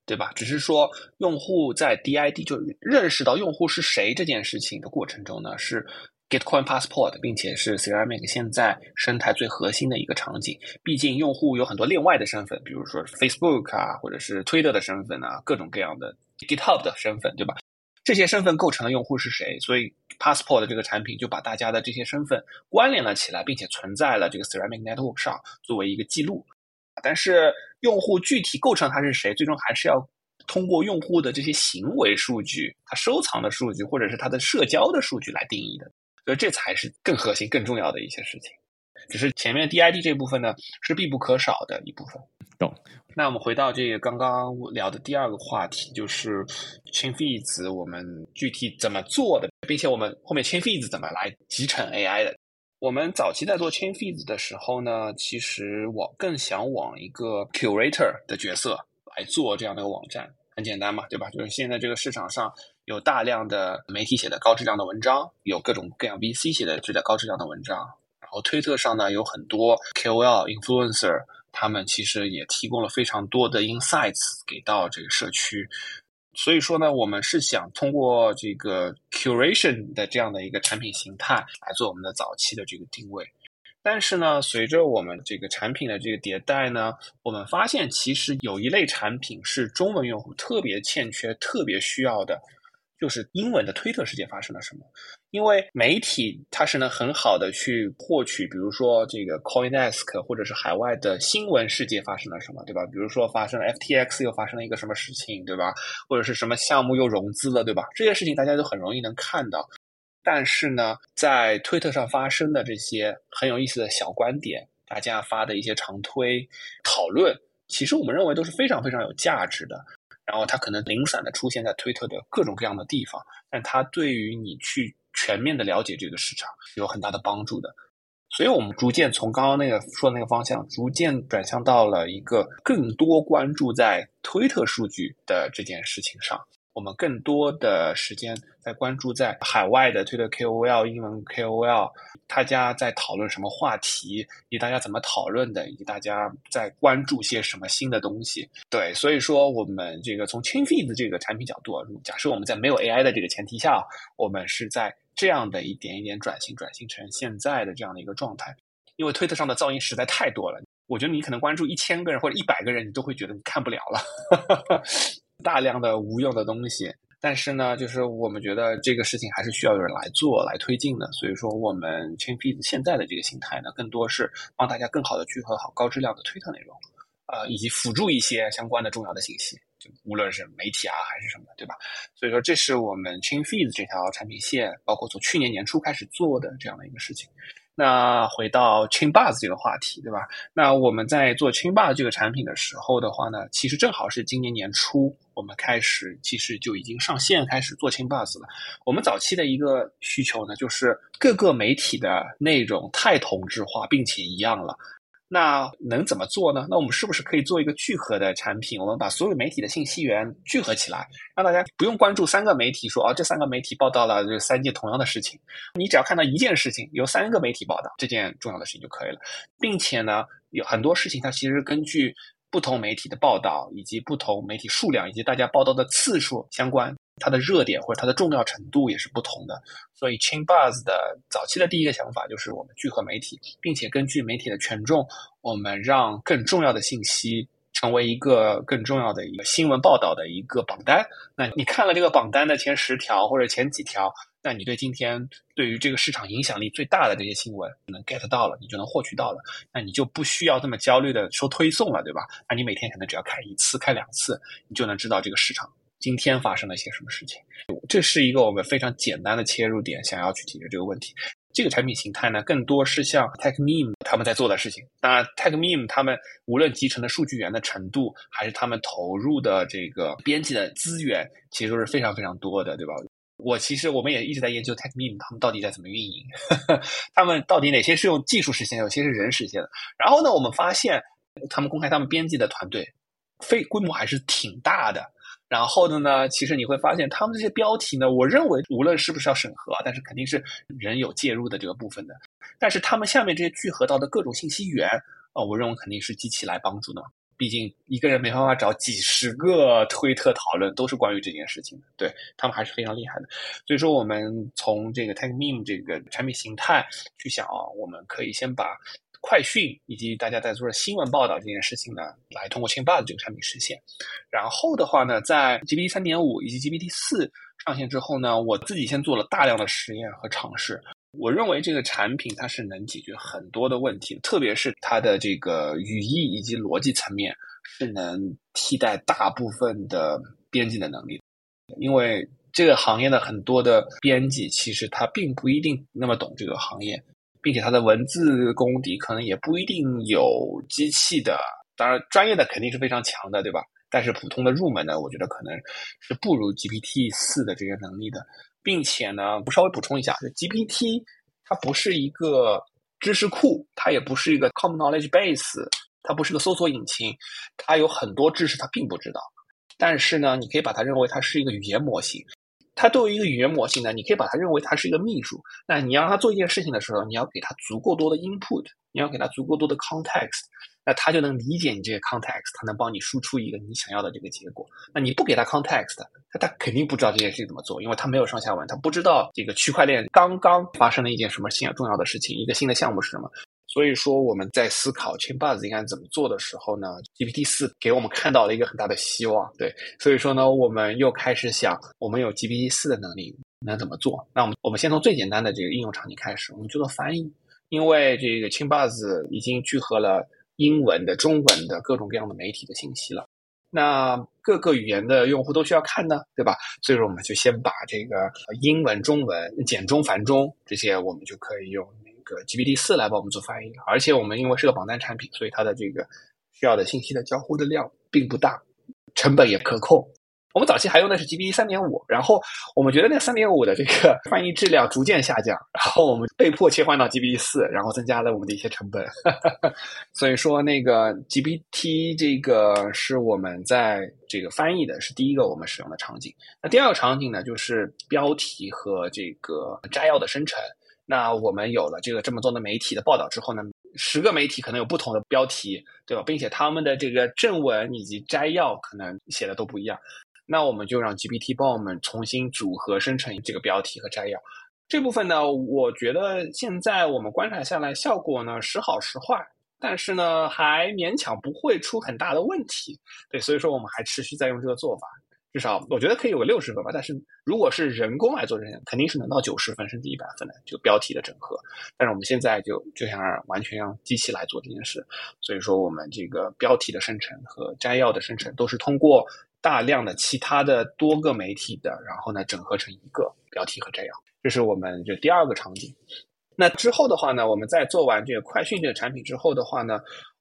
对吧？只是说用户在 DID 就认识到用户是谁这件事情的过程中呢，是 Gitcoin Passport，并且是 Ceramic 现在生态最核心的一个场景。毕竟用户有很多另外的身份，比如说 Facebook 啊，或者是 Twitter 的身份啊，各种各样的。GitHub 的身份，对吧？这些身份构成了用户是谁，所以 Passport 这个产品就把大家的这些身份关联了起来，并且存在了这个 Ceramic Network 上作为一个记录。但是用户具体构成他是谁，最终还是要通过用户的这些行为数据、他收藏的数据，或者是他的社交的数据来定义的。所以这才是更核心、更重要的一些事情。只是前面 DID 这部分呢，是必不可少的一部分。懂。那我们回到这个刚刚聊的第二个话题，就是 Chain Feeds 我们具体怎么做的，并且我们后面 Chain Feeds 怎么来集成 AI 的。我们早期在做 Chain Feeds 的时候呢，其实我更想往一个 Curator 的角色来做这样的一个网站。很简单嘛，对吧？就是现在这个市场上有大量的媒体写的高质量的文章，有各种各样 VC 写的质量高质量的文章，然后推特上呢有很多 KOL Influencer。他们其实也提供了非常多的 insights 给到这个社区，所以说呢，我们是想通过这个 curation 的这样的一个产品形态来做我们的早期的这个定位。但是呢，随着我们这个产品的这个迭代呢，我们发现其实有一类产品是中文用户特别欠缺、特别需要的，就是英文的推特世界发生了什么。因为媒体它是能很好的去获取，比如说这个 CoinDesk 或者是海外的新闻世界发生了什么，对吧？比如说发生了 FTX 又发生了一个什么事情，对吧？或者是什么项目又融资了，对吧？这些事情大家都很容易能看到。但是呢，在推特上发生的这些很有意思的小观点，大家发的一些长推讨论，其实我们认为都是非常非常有价值的。然后它可能零散的出现在推特的各种各样的地方，但它对于你去全面的了解这个市场有很大的帮助的。所以我们逐渐从刚刚那个说的那个方向，逐渐转向到了一个更多关注在推特数据的这件事情上。我们更多的时间在关注在海外的推特 KOL、英文 KOL，大家在讨论什么话题，以及大家怎么讨论的，以及大家在关注些什么新的东西。对，所以说我们这个从 ChainFeed 这个产品角度，假设我们在没有 AI 的这个前提下，我们是在这样的一点一点转型，转型成现在的这样的一个状态。因为推特上的噪音实在太多了，我觉得你可能关注一千个人或者一百个人，你都会觉得你看不了了。大量的无用的东西，但是呢，就是我们觉得这个事情还是需要有人来做、来推进的。所以说，我们 ChainFeed 现在的这个形态呢，更多是帮大家更好的聚合好高质量的推特内容，啊，以及辅助一些相关的重要的信息，就无论是媒体啊还是什么，对吧？所以说，这是我们 ChainFeed 这条产品线，包括从去年年初开始做的这样的一个事情。那回到 ChainBus 这个话题，对吧？那我们在做 ChainBus 这个产品的时候的话呢，其实正好是今年年初，我们开始其实就已经上线开始做 ChainBus 了。我们早期的一个需求呢，就是各个媒体的内容太同质化，并且一样了。那能怎么做呢？那我们是不是可以做一个聚合的产品？我们把所有媒体的信息源聚合起来，让大家不用关注三个媒体，说哦，这三个媒体报道了这三件同样的事情，你只要看到一件事情由三个媒体报道，这件重要的事情就可以了，并且呢，有很多事情它其实根据不同媒体的报道，以及不同媒体数量，以及大家报道的次数相关。它的热点或者它的重要程度也是不同的，所以 Chain Buzz 的早期的第一个想法就是我们聚合媒体，并且根据媒体的权重，我们让更重要的信息成为一个更重要的一个新闻报道的一个榜单。那你看了这个榜单的前十条或者前几条，那你对今天对于这个市场影响力最大的这些新闻能 get 到了，你就能获取到了，那你就不需要这么焦虑的收推送了，对吧？那你每天可能只要看一次、看两次，你就能知道这个市场。今天发生了一些什么事情？这是一个我们非常简单的切入点，想要去解决这个问题。这个产品形态呢，更多是像 TechMeme 他们在做的事情。当然，TechMeme 他们无论集成的数据源的程度，还是他们投入的这个编辑的资源，其实都是非常非常多的，对吧？我其实我们也一直在研究 TechMeme 他们到底在怎么运营，他们到底哪些是用技术实现，有些是人实现的。然后呢，我们发现他们公开他们编辑的团队，非规模还是挺大的。然后的呢，其实你会发现，他们这些标题呢，我认为无论是不是要审核，但是肯定是人有介入的这个部分的。但是他们下面这些聚合到的各种信息源啊，我认为肯定是机器来帮助的。毕竟一个人没办法找几十个推特讨论都是关于这件事情的，对他们还是非常厉害的。所以说，我们从这个 TechMeme 这个产品形态去想啊，我们可以先把。快讯以及大家在做的新闻报道这件事情呢，来通过 ChainBuzz 这个产品实现。然后的话呢，在 GPT 三点五以及 GPT 四上线之后呢，我自己先做了大量的实验和尝试。我认为这个产品它是能解决很多的问题，特别是它的这个语义以及逻辑层面是能替代大部分的编辑的能力。因为这个行业的很多的编辑其实他并不一定那么懂这个行业。并且它的文字功底可能也不一定有机器的，当然专业的肯定是非常强的，对吧？但是普通的入门呢，我觉得可能是不如 GPT 四的这个能力的，并且呢，我稍微补充一下，GPT 它不是一个知识库，它也不是一个 common knowledge base，它不是个搜索引擎，它有很多知识它并不知道，但是呢，你可以把它认为它是一个语言模型。它作为一个语言模型呢，你可以把它认为它是一个秘书。那你让它做一件事情的时候，你要给它足够多的 input，你要给它足够多的 context，那它就能理解你这个 context，它能帮你输出一个你想要的这个结果。那你不给它 context，那它肯定不知道这件事情怎么做，因为它没有上下文，它不知道这个区块链刚刚发生了一件什么新重要的事情，一个新的项目是什么。所以说我们在思考 Chain Buzz 应该怎么做的时候呢，GPT 四给我们看到了一个很大的希望。对，所以说呢，我们又开始想，我们有 GPT 四的能力，能怎么做？那我们我们先从最简单的这个应用场景开始，我们就做翻译，因为这个 Chain Buzz 已经聚合了英文的、中文的各种各样的媒体的信息了。那各个语言的用户都需要看呢，对吧？所以说我们就先把这个英文、中文、简中、繁中这些，我们就可以用个 GPT 四来帮我们做翻译。而且我们因为是个榜单产品，所以它的这个需要的信息的交互的量并不大，成本也可控。我们早期还用的是 GPT 三点五，然后我们觉得那三点五的这个 翻译质量逐渐下降，然后我们被迫切换到 GPT 四，然后增加了我们的一些成本。所以说，那个 GPT 这个是我们在这个翻译的是第一个我们使用的场景。那第二个场景呢，就是标题和这个摘要的生成。那我们有了这个这么多的媒体的报道之后呢，十个媒体可能有不同的标题，对吧？并且他们的这个正文以及摘要可能写的都不一样。那我们就让 GPT 帮我们重新组合生成这个标题和摘要。这部分呢，我觉得现在我们观察下来，效果呢时好时坏，但是呢还勉强不会出很大的问题。对，所以说我们还持续在用这个做法。至少我觉得可以有个六十分吧。但是如果是人工来做这件，肯定是能到九十分甚至一百分的就标题的整合。但是我们现在就就想让完全让机器来做这件事。所以说我们这个标题的生成和摘要的生成都是通过。大量的其他的多个媒体的，然后呢整合成一个标题和摘要，这是我们这第二个场景。那之后的话呢，我们在做完这个快讯这个产品之后的话呢，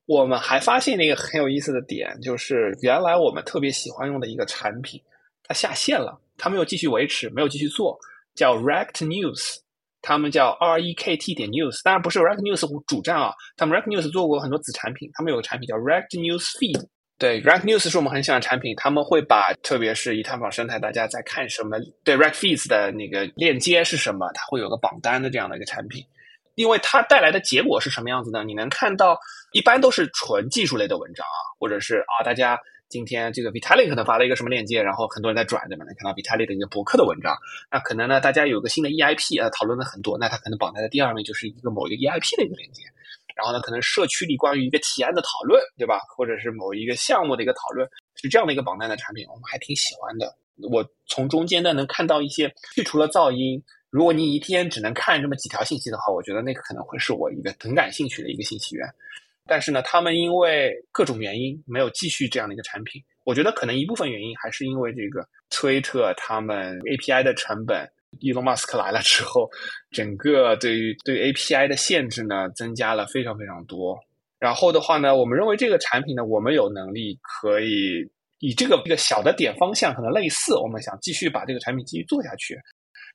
我们还发现了一个很有意思的点，就是原来我们特别喜欢用的一个产品，它下线了，它没有继续维持，没有继续做，叫 Rect News，他们叫 R E K T 点 News，当然不是 Rect News 主站啊，他们 Rect News 做过很多子产品，他们有个产品叫 Rect News Feed。对，Rank News 是我们很喜欢的产品，他们会把特别是以太坊生态，大家在看什么，对 Rank Feeds 的那个链接是什么，它会有个榜单的这样的一个产品，因为它带来的结果是什么样子呢？你能看到，一般都是纯技术类的文章啊，或者是啊，大家今天这个 Vitalik 可能发了一个什么链接，然后很多人在转，对吧？能看到 Vitalik 的一个博客的文章，那可能呢，大家有个新的 EIP 啊，讨论的很多，那它可能榜单的第二位就是一个某一个 EIP 的一个链接。然后呢，可能社区里关于一个提案的讨论，对吧？或者是某一个项目的一个讨论，是这样的一个榜单的产品，我们还挺喜欢的。我从中间呢能看到一些去除了噪音。如果你一天只能看这么几条信息的话，我觉得那个可能会是我一个很感兴趣的一个信息源。但是呢，他们因为各种原因没有继续这样的一个产品。我觉得可能一部分原因还是因为这个推特他们 API 的成本。伊隆马斯克来了之后，整个对于对 API 的限制呢，增加了非常非常多。然后的话呢，我们认为这个产品呢，我们有能力可以以这个一个小的点方向，可能类似，我们想继续把这个产品继续做下去。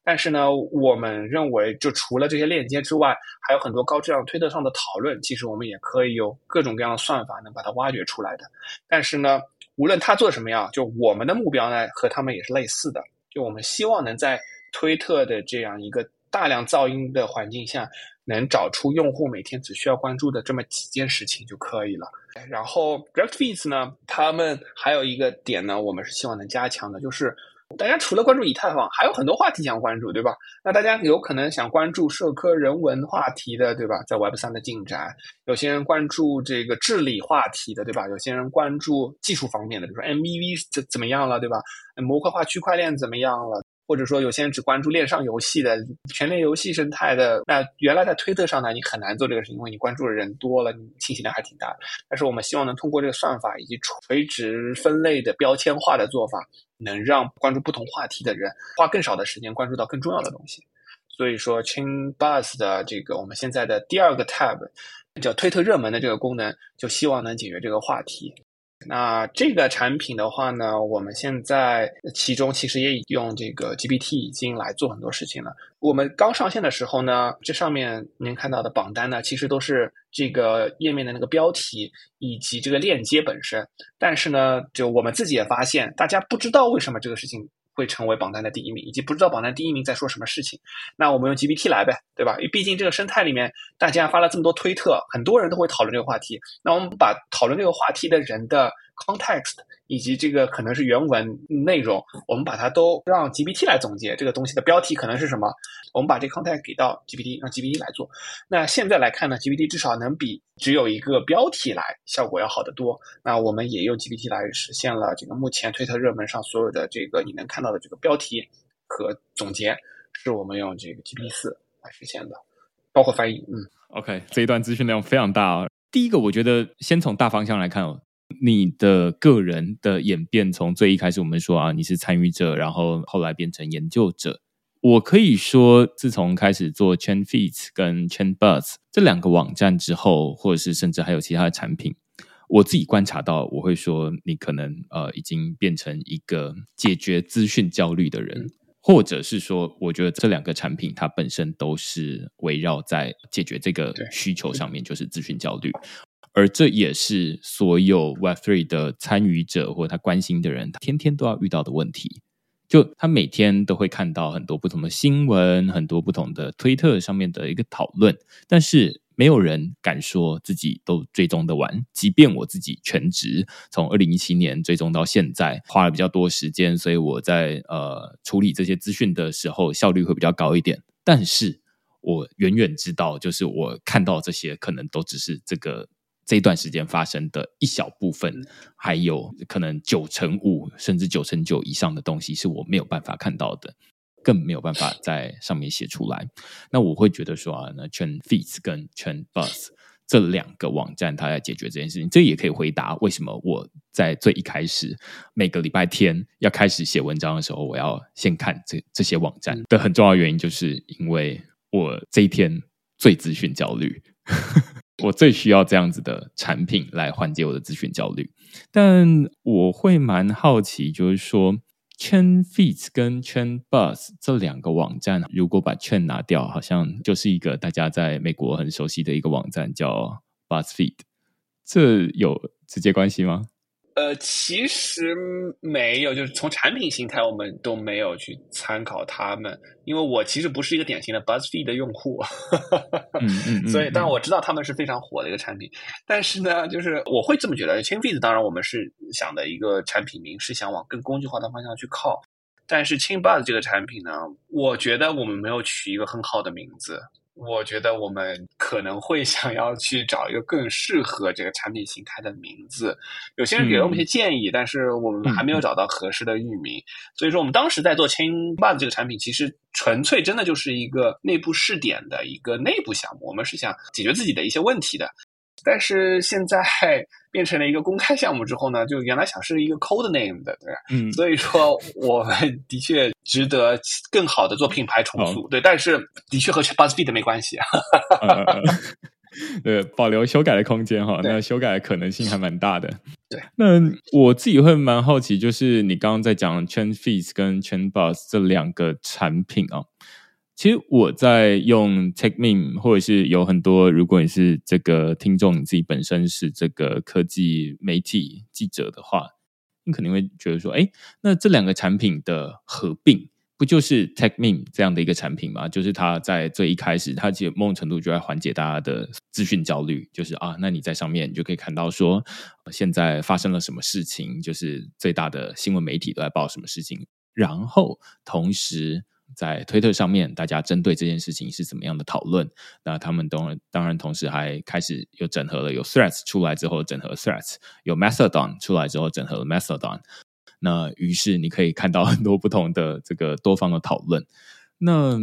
但是呢，我们认为就除了这些链接之外，还有很多高质量推特上的讨论，其实我们也可以有各种各样的算法能把它挖掘出来的。但是呢，无论他做什么样，就我们的目标呢，和他们也是类似的，就我们希望能在。推特的这样一个大量噪音的环境下，能找出用户每天只需要关注的这么几件事情就可以了。然后 r e c t Feeds 呢，他们还有一个点呢，我们是希望能加强的，就是大家除了关注以太坊，还有很多话题想关注，对吧？那大家有可能想关注社科人文话题的，对吧？在 Web 三的进展，有些人关注这个治理话题的，对吧？有些人关注技术方面的，比如说 MVV 怎怎么样了，对吧？模块化区块链怎么样了？或者说，有些人只关注链上游戏的全链游戏生态的，那原来在推特上呢，你很难做这个事情，因为你关注的人多了，你信息量还挺大。但是我们希望能通过这个算法以及垂直分类的标签化的做法，能让关注不同话题的人花更少的时间关注到更重要的东西。所以说 c h i n Bus 的这个我们现在的第二个 tab 叫推特热门的这个功能，就希望能解决这个话题。那这个产品的话呢，我们现在其中其实也用这个 GPT 已经来做很多事情了。我们刚上线的时候呢，这上面您看到的榜单呢，其实都是这个页面的那个标题以及这个链接本身。但是呢，就我们自己也发现，大家不知道为什么这个事情。会成为榜单的第一名，以及不知道榜单第一名在说什么事情，那我们用 GPT 来呗，对吧？因为毕竟这个生态里面，大家发了这么多推特，很多人都会讨论这个话题。那我们把讨论这个话题的人的 context 以及这个可能是原文内容，我们把它都让 GPT 来总结这个东西的标题可能是什么，我们把这 context 给到 GPT，让 GPT 来做。那现在来看呢，GPT 至少能比只有一个标题来效果要好得多。那我们也用 GPT 来实现了这个目前推特热门上所有的这个你能看到的这个标题和总结，是我们用这个 GPT 四来实现的，包括翻译。嗯，OK，这一段资讯量非常大啊。第一个，我觉得先从大方向来看哦。你的个人的演变，从最一开始我们说啊，你是参与者，然后后来变成研究者。我可以说，自从开始做 Chain Feeds 跟 Chain Buzz 这两个网站之后，或者是甚至还有其他的产品，我自己观察到，我会说，你可能呃已经变成一个解决资讯焦虑的人，或者是说，我觉得这两个产品它本身都是围绕在解决这个需求上面，就是资讯焦虑。而这也是所有 Web Three 的参与者或他关心的人，他天天都要遇到的问题。就他每天都会看到很多不同的新闻，很多不同的推特上面的一个讨论，但是没有人敢说自己都追踪的完。即便我自己全职从二零一七年追踪到现在，花了比较多时间，所以我在呃处理这些资讯的时候效率会比较高一点。但是我远远知道，就是我看到这些可能都只是这个。这段时间发生的一小部分，还有可能九成五甚至九成九以上的东西是我没有办法看到的，更没有办法在上面写出来。那我会觉得说啊，那 Chain Feeds 跟 Chain Buzz 这两个网站，它在解决这件事情，这也可以回答为什么我在最一开始每个礼拜天要开始写文章的时候，我要先看这这些网站的很重要原因，就是因为我这一天最资讯焦虑。我最需要这样子的产品来缓解我的咨询焦虑，但我会蛮好奇，就是说，Chain Feeds 跟 Chain Bus 这两个网站，如果把 Chain 拿掉，好像就是一个大家在美国很熟悉的一个网站，叫 Bus Feed，这有直接关系吗？呃，其实没有，就是从产品形态，我们都没有去参考他们，因为我其实不是一个典型的 BuzzFeed 的用户，嗯嗯，所以，但我知道他们是非常火的一个产品。但是呢，就是我会这么觉得，Chainfeed 当然我们是想的一个产品名是想往更工具化的方向去靠，但是 Chainbuzz 这个产品呢，我觉得我们没有取一个很好的名字。我觉得我们可能会想要去找一个更适合这个产品形态的名字。有些人给了我们一些建议，但是我们还没有找到合适的域名。所以说，我们当时在做 Chainbuzz 这个产品，其实纯粹真的就是一个内部试点的一个内部项目。我们是想解决自己的一些问题的。但是现在 变成了一个公开项目之后呢，就原来想是一个 code name 的，对吧？嗯，所以说我们 的确值得更好的做品牌重塑，对，但是的确和 BuzzFeed 没关系啊，对，保留修改的空间哈，那修改的可能性还蛮大的。对，那我自己会蛮好奇，就是你刚刚在讲 Chain Feeds 跟 Chain Buzz 这两个产品啊。其实我在用 TechMeme，或者是有很多，如果你是这个听众，你自己本身是这个科技媒体记者的话，你肯定会觉得说，哎，那这两个产品的合并，不就是 TechMeme 这样的一个产品吗？就是它在最一开始，它其实某种程度就在缓解大家的资讯焦虑，就是啊，那你在上面你就可以看到说，现在发生了什么事情，就是最大的新闻媒体都在报什么事情，然后同时。在推特上面，大家针对这件事情是怎么样的讨论？那他们当当然同时还开始有整合了，有 Threads 出来之后整合 Threads，有 Mastodon 出来之后整合了 Mastodon。那于是你可以看到很多不同的这个多方的讨论。那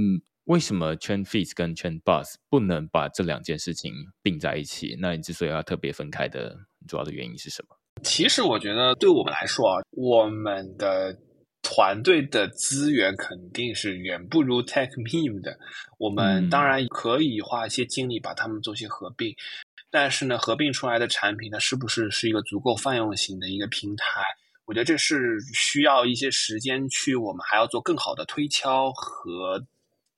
为什么 Chain f e e s 跟 Chain bus 不能把这两件事情并在一起？那你之所以要特别分开的主要的原因是什么？其实我觉得对我们来说啊，我们的。团队的资源肯定是远不如 TechMeme 的，我们当然可以花一些精力把它们做些合并，但是呢，合并出来的产品呢，是不是是一个足够泛用型的一个平台？我觉得这是需要一些时间去，我们还要做更好的推敲和。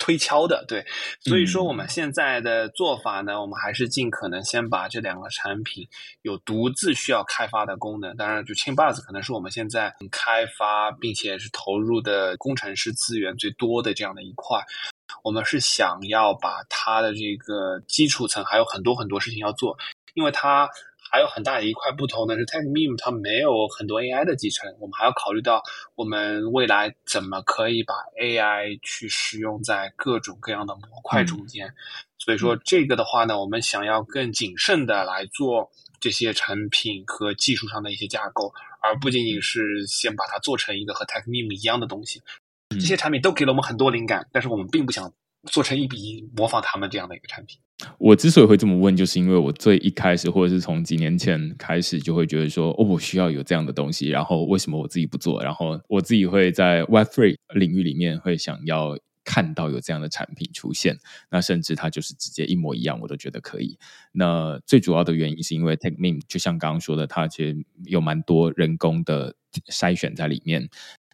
推敲的，对，所以说我们现在的做法呢，我们还是尽可能先把这两个产品有独自需要开发的功能，当然就 Chainbuzz 可能是我们现在开发并且是投入的工程师资源最多的这样的一块，我们是想要把它的这个基础层还有很多很多事情要做，因为它还有很大的一块不同的是，TechMeme 它没有很多 AI 的集成，我们还要考虑到我们未来怎么可以把 AI 去使用在各种各样的模块中间。所以说这个的话呢，我们想要更谨慎的来做这些产品和技术上的一些架构，而不仅仅是先把它做成一个和 TechMeme 一样的东西。这些产品都给了我们很多灵感，但是我们并不想做成一比一模仿他们这样的一个产品。我之所以会这么问，就是因为我最一开始，或者是从几年前开始，就会觉得说，哦，我需要有这样的东西，然后为什么我自己不做？然后我自己会在 Web Three 领域里面会想要看到有这样的产品出现，那甚至它就是直接一模一样，我都觉得可以。那最主要的原因是因为 TechMeme 就像刚刚说的，它其实有蛮多人工的筛选在里面。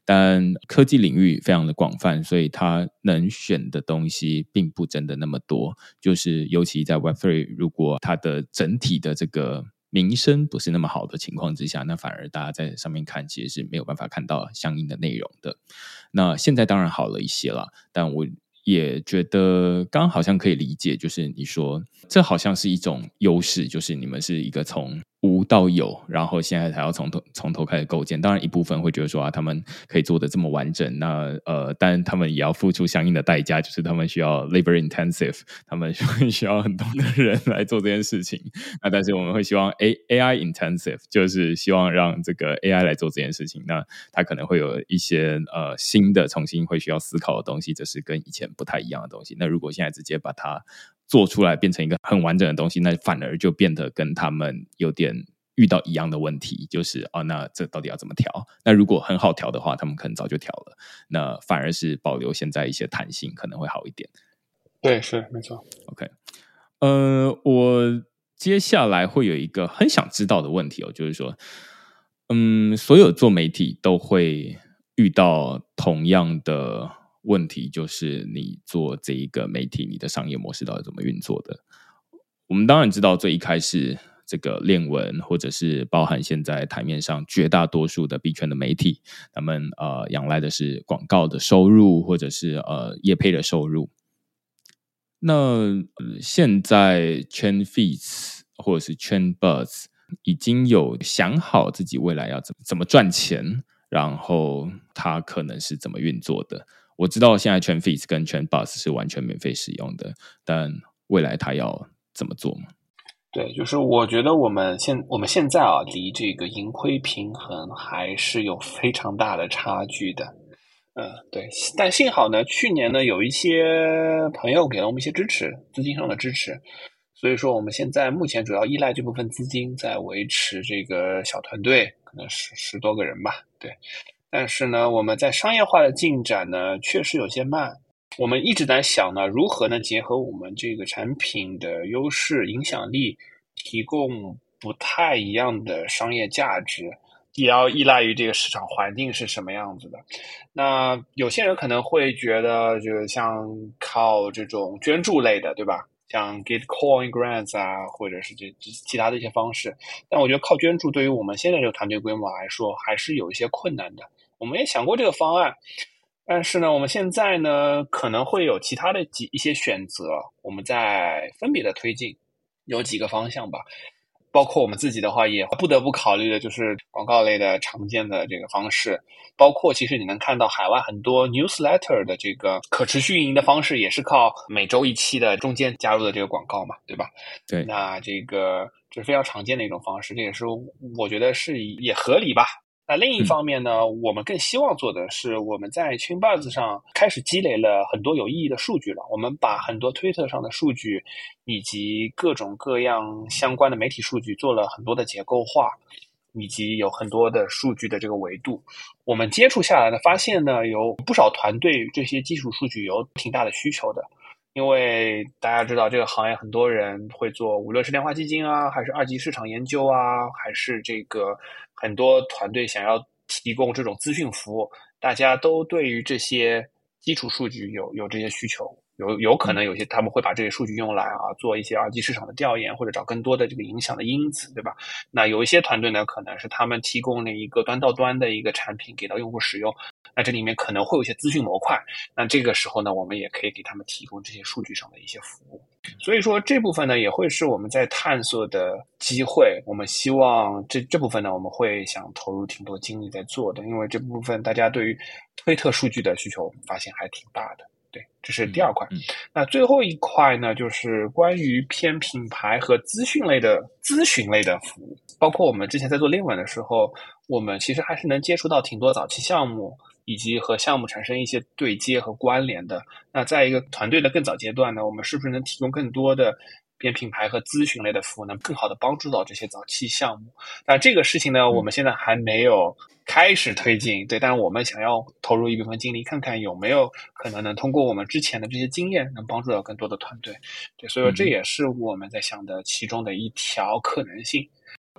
但科技领域非常的广泛，所以它能选的东西并不真的那么多。就是尤其在 Web Three，如果它的整体的这个名声不是那么好的情况之下，那反而大家在上面看其实是没有办法看到相应的内容的。那现在当然好了一些了，但我也觉得刚好像可以理解，就是你说这好像是一种优势，就是你们是一个从。无到有，然后现在才要从头从头开始构建。当然，一部分会觉得说啊，他们可以做的这么完整，那呃，但他们也要付出相应的代价，就是他们需要 labor intensive，他们 需要很多的人来做这件事情。那但是我们会希望 A A I intensive，就是希望让这个 A I 来做这件事情。那它可能会有一些呃新的、重新会需要思考的东西，这是跟以前不太一样的东西。那如果现在直接把它做出来变成一个很完整的东西，那反而就变得跟他们有点遇到一样的问题，就是哦，那这到底要怎么调？那如果很好调的话，他们可能早就调了。那反而是保留现在一些弹性，可能会好一点。对，是没错。OK，呃，我接下来会有一个很想知道的问题哦，就是说，嗯，所有做媒体都会遇到同样的。问题就是你做这一个媒体，你的商业模式到底怎么运作的？我们当然知道，最一开始这个链文，或者是包含现在台面上绝大多数的币圈的媒体，他们呃仰赖的是广告的收入，或者是呃业配的收入。那现在圈 fees 或者是圈 buzz 已经有想好自己未来要怎么怎么赚钱，然后它可能是怎么运作的。我知道现在全 Fees 跟全 Bus 是完全免费使用的，但未来它要怎么做吗？对，就是我觉得我们现我们现在啊，离这个盈亏平衡还是有非常大的差距的。嗯，对，但幸好呢，去年呢有一些朋友给了我们一些支持，资金上的支持，所以说我们现在目前主要依赖这部分资金在维持这个小团队，可能十十多个人吧。对。但是呢，我们在商业化的进展呢，确实有些慢。我们一直在想呢，如何呢结合我们这个产品的优势、影响力，提供不太一样的商业价值，也要依赖于这个市场环境是什么样子的。那有些人可能会觉得，就是像靠这种捐助类的，对吧？像 Gitcoin Grants 啊，或者是这其他的一些方式。但我觉得靠捐助，对于我们现在这个团队规模来说，还是有一些困难的。我们也想过这个方案，但是呢，我们现在呢可能会有其他的几一些选择，我们在分别的推进，有几个方向吧。包括我们自己的话，也不得不考虑的就是广告类的常见的这个方式。包括其实你能看到海外很多 newsletter 的这个可持续运营的方式，也是靠每周一期的中间加入的这个广告嘛，对吧？对，那这个这是非常常见的一种方式，这也是我觉得是也合理吧。那另一方面呢，我们更希望做的是，我们在 Chainbuzz 上开始积累了很多有意义的数据了。我们把很多推特上的数据，以及各种各样相关的媒体数据做了很多的结构化，以及有很多的数据的这个维度。我们接触下来呢，发现呢，有不少团队这些基础数据有挺大的需求的。因为大家知道这个行业，很多人会做，无论是量化基金啊，还是二级市场研究啊，还是这个很多团队想要提供这种资讯服务，大家都对于这些基础数据有有这些需求。有有可能有些他们会把这些数据用来啊做一些二级市场的调研，或者找更多的这个影响的因子，对吧？那有一些团队呢，可能是他们提供了一个端到端的一个产品给到用户使用，那这里面可能会有一些资讯模块，那这个时候呢，我们也可以给他们提供这些数据上的一些服务。所以说这部分呢，也会是我们在探索的机会。我们希望这这部分呢，我们会想投入挺多精力在做的，因为这部分大家对于推特数据的需求发现还挺大的。对，这是第二块。那最后一块呢，就是关于偏品牌和资讯类的咨询类的服务。包括我们之前在做链文的时候，我们其实还是能接触到挺多早期项目，以及和项目产生一些对接和关联的。那在一个团队的更早阶段呢，我们是不是能提供更多的偏品牌和咨询类的服务，能更好的帮助到这些早期项目？那这个事情呢，我们现在还没有。开始推进，对，但是我们想要投入一部分精力，看看有没有可能能通过我们之前的这些经验，能帮助到更多的团队，对，所以说这也是我们在想的其中的一条可能性。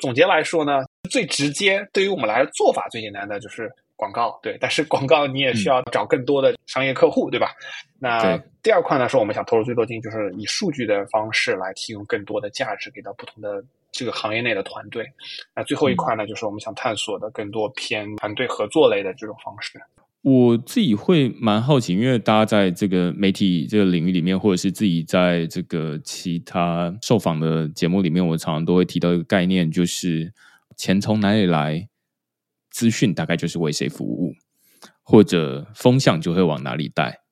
总结来说呢，最直接对于我们来说做法最简单的就是广告，对，但是广告你也需要找更多的商业客户，对吧？那第二块呢，是我们想投入最多精力，就是以数据的方式来提供更多的价值给到不同的。这个行业内的团队，那最后一块呢，就是我们想探索的更多偏团队合作类的这种方式。我自己会蛮好奇，因为大家在这个媒体这个领域里面，或者是自己在这个其他受访的节目里面，我常常都会提到一个概念，就是钱从哪里来，资讯大概就是为谁服务，或者风向就会往哪里带。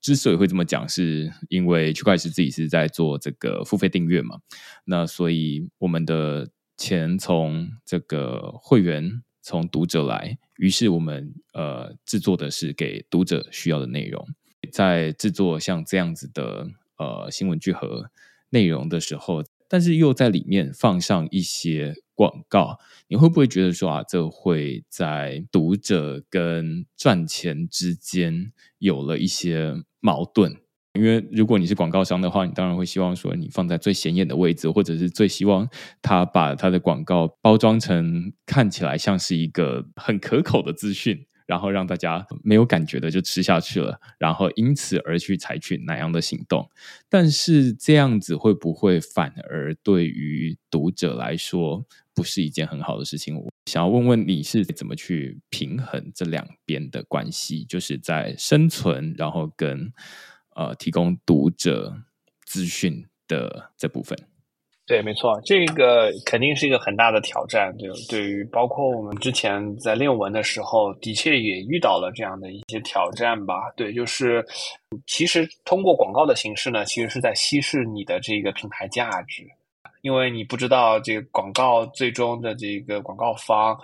之所以会这么讲，是因为区块链自己是在做这个付费订阅嘛，那所以我们的钱从这个会员、从读者来，于是我们呃制作的是给读者需要的内容，在制作像这样子的呃新闻聚合内容的时候，但是又在里面放上一些广告，你会不会觉得说啊，这会在读者跟赚钱之间有了一些？矛盾，因为如果你是广告商的话，你当然会希望说你放在最显眼的位置，或者是最希望他把他的广告包装成看起来像是一个很可口的资讯，然后让大家没有感觉的就吃下去了，然后因此而去采取哪样的行动。但是这样子会不会反而对于读者来说不是一件很好的事情？我想要问问你是怎么去平衡这两边的关系，就是在生存，然后跟呃提供读者资讯的这部分。对，没错，这个肯定是一个很大的挑战。对，对于包括我们之前在练文的时候，的确也遇到了这样的一些挑战吧。对，就是其实通过广告的形式呢，其实是在稀释你的这个品牌价值。因为你不知道这个广告最终的这个广告方，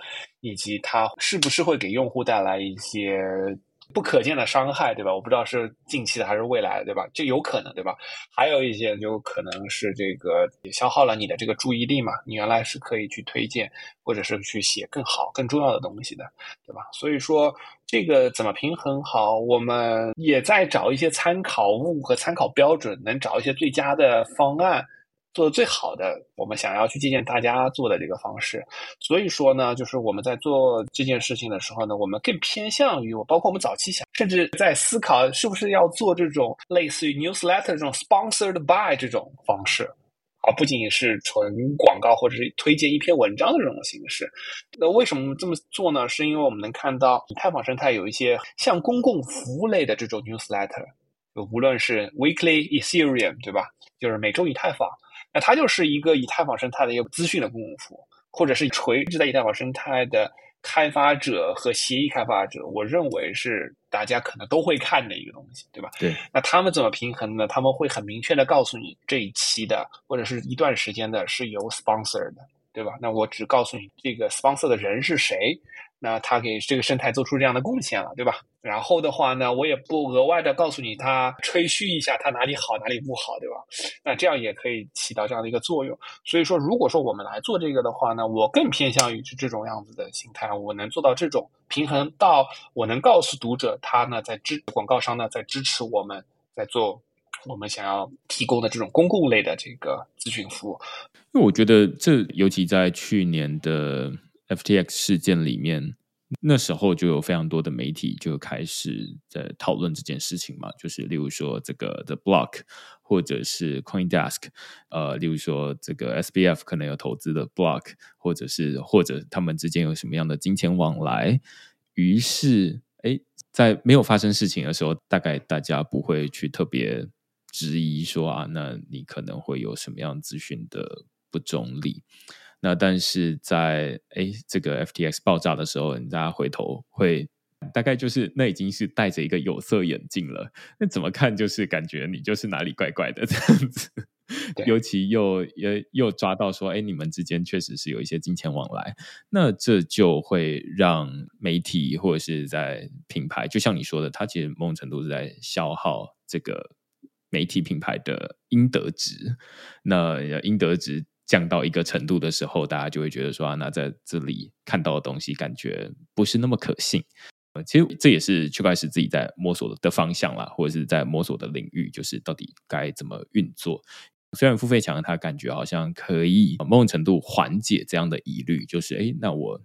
以及它是不是会给用户带来一些不可见的伤害，对吧？我不知道是近期的还是未来的，对吧？就有可能，对吧？还有一些就可能是这个也消耗了你的这个注意力嘛？你原来是可以去推荐或者是去写更好、更重要的东西的，对吧？所以说这个怎么平衡好，我们也在找一些参考物和参考标准，能找一些最佳的方案。做的最好的，我们想要去借鉴大家做的这个方式，所以说呢，就是我们在做这件事情的时候呢，我们更偏向于我，包括我们早期想，甚至在思考是不是要做这种类似于 newsletter 这种 sponsored by 这种方式，而不仅仅是纯广告或者是推荐一篇文章的这种形式。那为什么这么做呢？是因为我们能看到以太坊生态有一些像公共服务类的这种 newsletter，无论是 weekly Ethereum 对吧，就是每周以太坊。那它就是一个以太坊生态的一个资讯的公共服务，或者是垂直在以太坊生态的开发者和协议开发者，我认为是大家可能都会看的一个东西，对吧？对。那他们怎么平衡呢？他们会很明确的告诉你这一期的或者是一段时间的是由 sponsor 的，对吧？那我只告诉你这个 sponsor 的人是谁。那他给这个生态做出这样的贡献了，对吧？然后的话呢，我也不额外的告诉你他吹嘘一下他哪里好哪里不好，对吧？那这样也可以起到这样的一个作用。所以说，如果说我们来做这个的话呢，我更偏向于是这种样子的形态，我能做到这种平衡，到我能告诉读者他呢在支广告商呢在支持我们在做我们想要提供的这种公共类的这个咨询服务。因为我觉得这尤其在去年的。FTX 事件里面，那时候就有非常多的媒体就开始在讨论这件事情嘛，就是例如说这个 The Block 或者是 CoinDesk，呃，例如说这个 SBF 可能有投资的 Block，或者是或者他们之间有什么样的金钱往来。于是，哎，在没有发生事情的时候，大概大家不会去特别质疑说啊，那你可能会有什么样资讯的不中立。那但是在哎这个 FTX 爆炸的时候，大家回头会大概就是那已经是戴着一个有色眼镜了。那怎么看就是感觉你就是哪里怪怪的这样子。尤其又又又抓到说，哎，你们之间确实是有一些金钱往来，那这就会让媒体或者是在品牌，就像你说的，它其实某种程度是在消耗这个媒体品牌的应得值。那应得值。降到一个程度的时候，大家就会觉得说啊，那在这里看到的东西感觉不是那么可信。呃，其实这也是区块链自己在摸索的方向啦，或者是在摸索的领域，就是到底该怎么运作。虽然付费墙，它感觉好像可以某种程度缓解这样的疑虑，就是哎，那我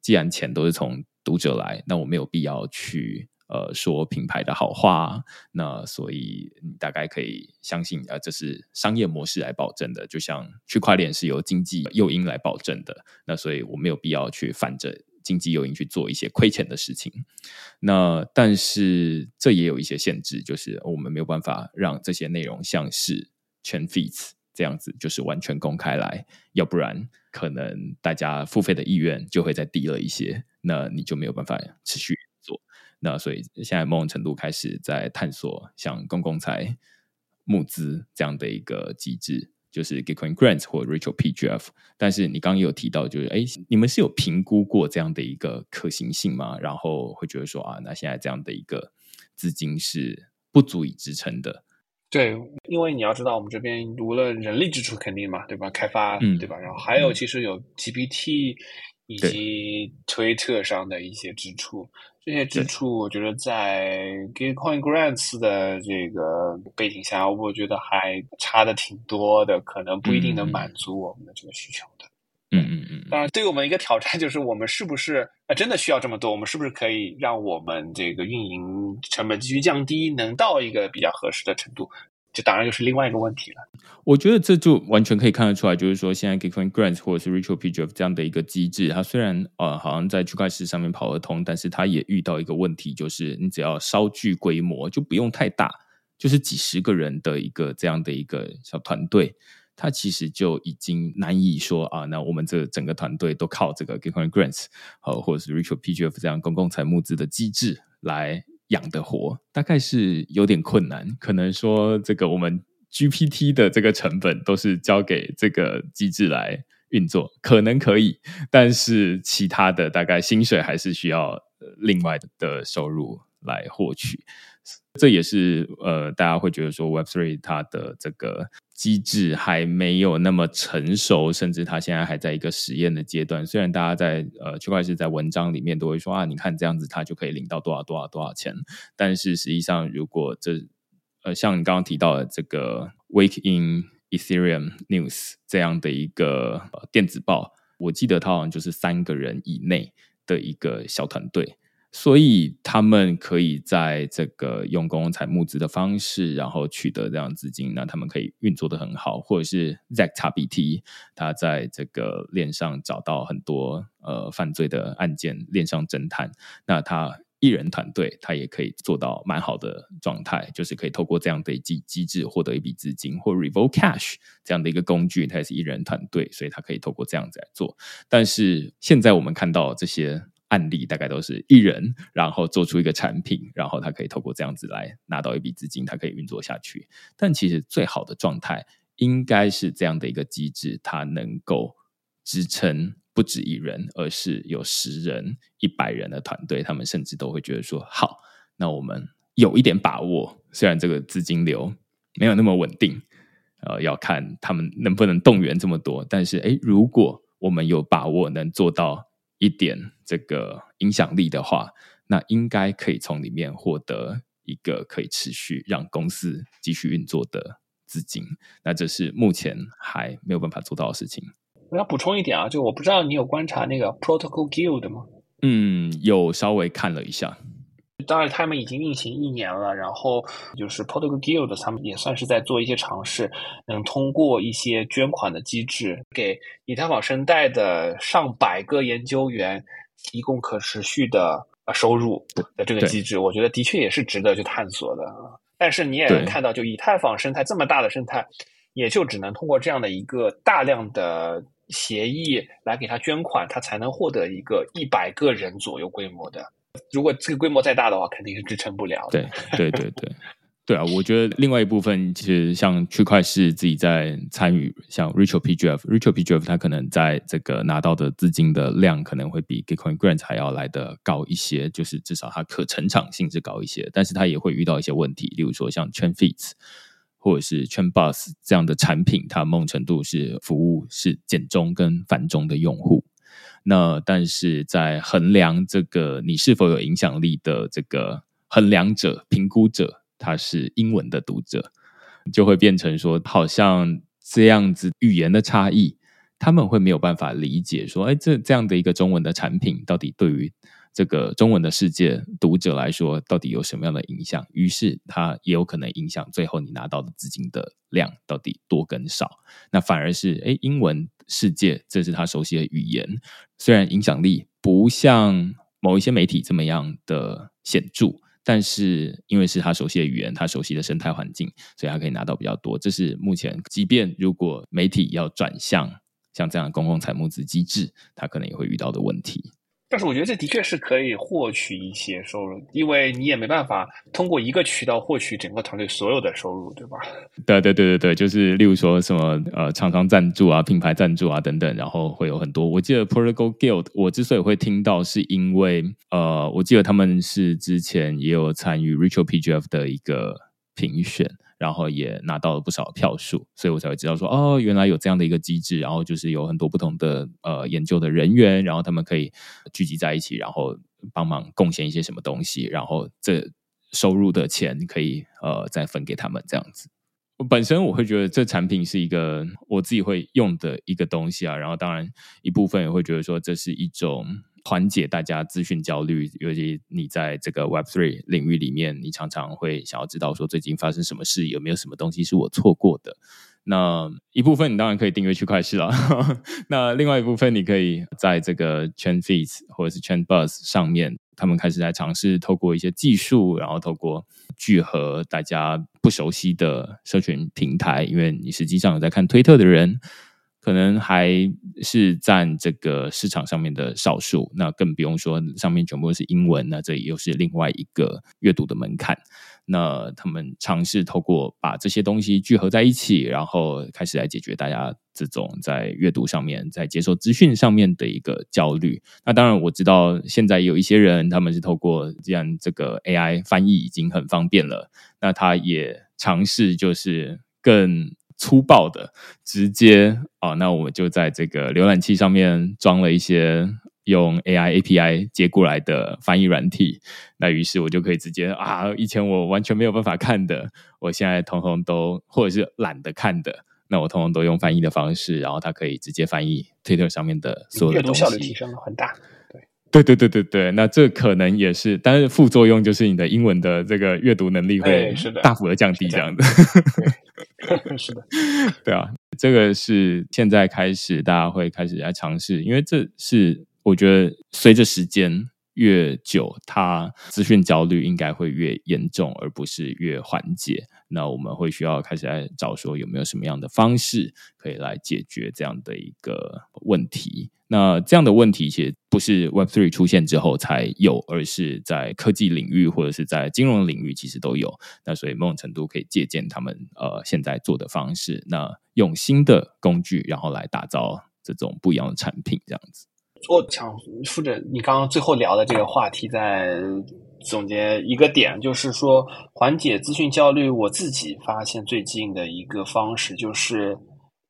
既然钱都是从读者来，那我没有必要去。呃，说品牌的好话，那所以你大概可以相信，啊，这是商业模式来保证的，就像区块链是由经济诱因来保证的，那所以我没有必要去反着经济诱因去做一些亏钱的事情。那但是这也有一些限制，就是我们没有办法让这些内容像是全 feeds 这样子，就是完全公开来，要不然可能大家付费的意愿就会再低了一些，那你就没有办法持续。那所以现在某种程度开始在探索像公共财募资这样的一个机制，就是 Gitcoin Grants 或 Rachel PGF。但是你刚刚也有提到，就是哎，你们是有评估过这样的一个可行性吗？然后会觉得说啊，那现在这样的一个资金是不足以支撑的。对，因为你要知道，我们这边无论人力支出肯定嘛，对吧？开发，对吧？然后还有其实有 GPT 以及推特上的一些支出。这些支出，我觉得在 Gitcoin Grants 的这个背景下，我觉得还差的挺多的，可能不一定能满足我们的这个需求的。嗯嗯嗯。当然，对于我们一个挑战就是，我们是不是啊真的需要这么多？我们是不是可以让我们这个运营成本继续降低，能到一个比较合适的程度？这当然又是另外一个问题了。我觉得这就完全可以看得出来，就是说现在 Gitcoin Grants 或者是 Rachel PGF 这样的一个机制，它虽然呃好像在区块链上面跑得通，但是它也遇到一个问题，就是你只要稍具规模，就不用太大，就是几十个人的一个这样的一个小团队，它其实就已经难以说啊，那我们这整个团队都靠这个 Gitcoin Grants 或者是 Rachel PGF 这样公共财募资的机制来。养的活大概是有点困难，可能说这个我们 GPT 的这个成本都是交给这个机制来运作，可能可以，但是其他的大概薪水还是需要另外的收入来获取。这也是呃，大家会觉得说 Web Three 它的这个机制还没有那么成熟，甚至它现在还在一个实验的阶段。虽然大家在呃区块链在文章里面都会说啊，你看这样子它就可以领到多少多少多少钱，但是实际上如果这呃像你刚刚提到的这个 Wake in Ethereum News 这样的一个呃电子报，我记得它好像就是三个人以内的一个小团队。所以他们可以在这个用公共财募资的方式，然后取得这样资金，那他们可以运作的很好，或者是 ZKBT，他在这个链上找到很多呃犯罪的案件，链上侦探，那他一人团队他也可以做到蛮好的状态，就是可以透过这样的机机制获得一笔资金，或 Revoke Cash 这样的一个工具，它也是一人团队，所以他可以透过这样子来做。但是现在我们看到这些。案例大概都是一人，然后做出一个产品，然后他可以透过这样子来拿到一笔资金，他可以运作下去。但其实最好的状态应该是这样的一个机制，它能够支撑不止一人，而是有十人、一百人的团队，他们甚至都会觉得说：好，那我们有一点把握。虽然这个资金流没有那么稳定，呃，要看他们能不能动员这么多。但是，哎，如果我们有把握能做到。一点这个影响力的话，那应该可以从里面获得一个可以持续让公司继续运作的资金。那这是目前还没有办法做到的事情。我要补充一点啊，就我不知道你有观察那个 Protocol Guild 吗？嗯，有稍微看了一下。当然，他们已经运行一年了，然后就是 Protocol Guild，他们也算是在做一些尝试，能通过一些捐款的机制，给以太坊生态的上百个研究员提供可持续的收入的这个机制，我觉得的确也是值得去探索的。但是你也能看到，就以太坊生态这么大的生态，也就只能通过这样的一个大量的协议来给他捐款，他才能获得一个一百个人左右规模的。如果这个规模再大的话，肯定是支撑不了。对对对对对啊！我觉得另外一部分其实像区块市自己在参与，像 Rachel PGF，Rachel PGF 它可能在这个拿到的资金的量可能会比 Bitcoin Grant 还要来的高一些，就是至少它可成长性是高一些，但是它也会遇到一些问题，例如说像 Chain Fees 或者是 Chain Bus 这样的产品，它某种程度是服务是简中跟繁中的用户。那但是在衡量这个你是否有影响力的这个衡量者、评估者，他是英文的读者，就会变成说，好像这样子语言的差异，他们会没有办法理解说，哎，这这样的一个中文的产品，到底对于。这个中文的世界读者来说，到底有什么样的影响？于是它也有可能影响最后你拿到的资金的量到底多跟少。那反而是，哎，英文世界这是他熟悉的语言，虽然影响力不像某一些媒体这么样的显著，但是因为是他熟悉的语言，他熟悉的生态环境，所以他可以拿到比较多。这是目前，即便如果媒体要转向像这样的公共财募资机制，他可能也会遇到的问题。但是我觉得这的确是可以获取一些收入，因为你也没办法通过一个渠道获取整个团队所有的收入，对吧？对对对对对，就是例如说什么呃厂商赞助啊、品牌赞助啊等等，然后会有很多。我记得 Protocol Guild，我之所以会听到，是因为呃，我记得他们是之前也有参与 Rachel PGF 的一个评选。然后也拿到了不少票数，所以我才会知道说，哦，原来有这样的一个机制，然后就是有很多不同的呃研究的人员，然后他们可以聚集在一起，然后帮忙贡献一些什么东西，然后这收入的钱可以呃再分给他们这样子。本身我会觉得这产品是一个我自己会用的一个东西啊，然后当然一部分也会觉得说这是一种。缓解大家资讯焦虑，尤其你在这个 Web Three 领域里面，你常常会想要知道说最近发生什么事，有没有什么东西是我错过的。那一部分你当然可以订阅区块市了，那另外一部分你可以在这个 Chain Fees 或者是 Chain Bus 上面，他们开始在尝试透过一些技术，然后透过聚合大家不熟悉的社群平台，因为你实际上有在看推特的人。可能还是占这个市场上面的少数，那更不用说上面全部是英文，那这又是另外一个阅读的门槛。那他们尝试透过把这些东西聚合在一起，然后开始来解决大家这种在阅读上面、在接受资讯上面的一个焦虑。那当然，我知道现在有一些人，他们是透过既然这个 AI 翻译已经很方便了，那他也尝试就是更。粗暴的，直接啊，那我们就在这个浏览器上面装了一些用 AI API 接过来的翻译软体，那于是我就可以直接啊，以前我完全没有办法看的，我现在通通都或者是懒得看的，那我通通都用翻译的方式，然后它可以直接翻译 Twitter 上面的所有的东西，阅读效率提升了很大。对对对对对，那这可能也是，但是副作用就是你的英文的这个阅读能力会大幅的降低，这样。子。是的，对啊，这个是现在开始大家会开始来尝试，因为这是我觉得随着时间越久，它资讯焦虑应该会越严重，而不是越缓解。那我们会需要开始来找说有没有什么样的方式可以来解决这样的一个问题。那这样的问题其实不是 Web Three 出现之后才有，而是在科技领域或者是在金融领域其实都有。那所以某种程度可以借鉴他们呃现在做的方式，那用新的工具，然后来打造这种不一样的产品，这样子。我想顺着你刚刚最后聊的这个话题，再总结一个点，就是说缓解资讯焦虑。我自己发现最近的一个方式就是。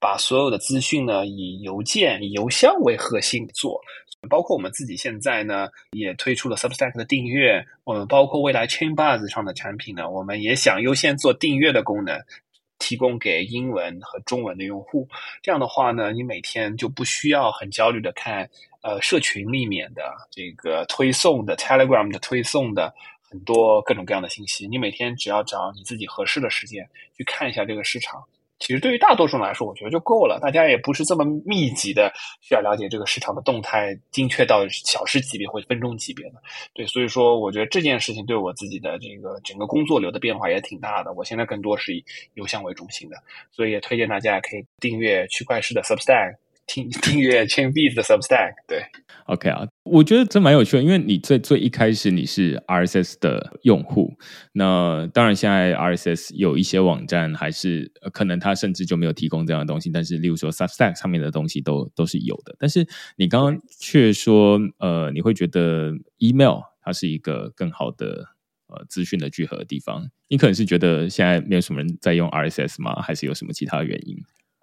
把所有的资讯呢以邮件、以邮箱为核心做，包括我们自己现在呢也推出了 Substack 的订阅，我们包括未来 Chainbuzz 上的产品呢，我们也想优先做订阅的功能，提供给英文和中文的用户。这样的话呢，你每天就不需要很焦虑的看呃社群里面的这个推送的 Telegram 的推送的很多各种各样的信息。你每天只要找你自己合适的时间去看一下这个市场。其实对于大多数人来说，我觉得就够了。大家也不是这么密集的需要了解这个市场的动态，精确到小时级别或者分钟级别的。对，所以说我觉得这件事情对我自己的这个整个工作流的变化也挺大的。我现在更多是以邮箱为中心的，所以也推荐大家可以订阅区块链的 Substack。订 订阅 Chainbeats 的 Substack，对，OK 啊，我觉得这蛮有趣的，因为你最最一开始你是 RSS 的用户，那当然现在 RSS 有一些网站还是可能它甚至就没有提供这样的东西，但是例如说 Substack 上面的东西都都是有的。但是你刚刚却说，呃，你会觉得 email 它是一个更好的呃资讯的聚合的地方，你可能是觉得现在没有什么人在用 RSS 吗？还是有什么其他原因？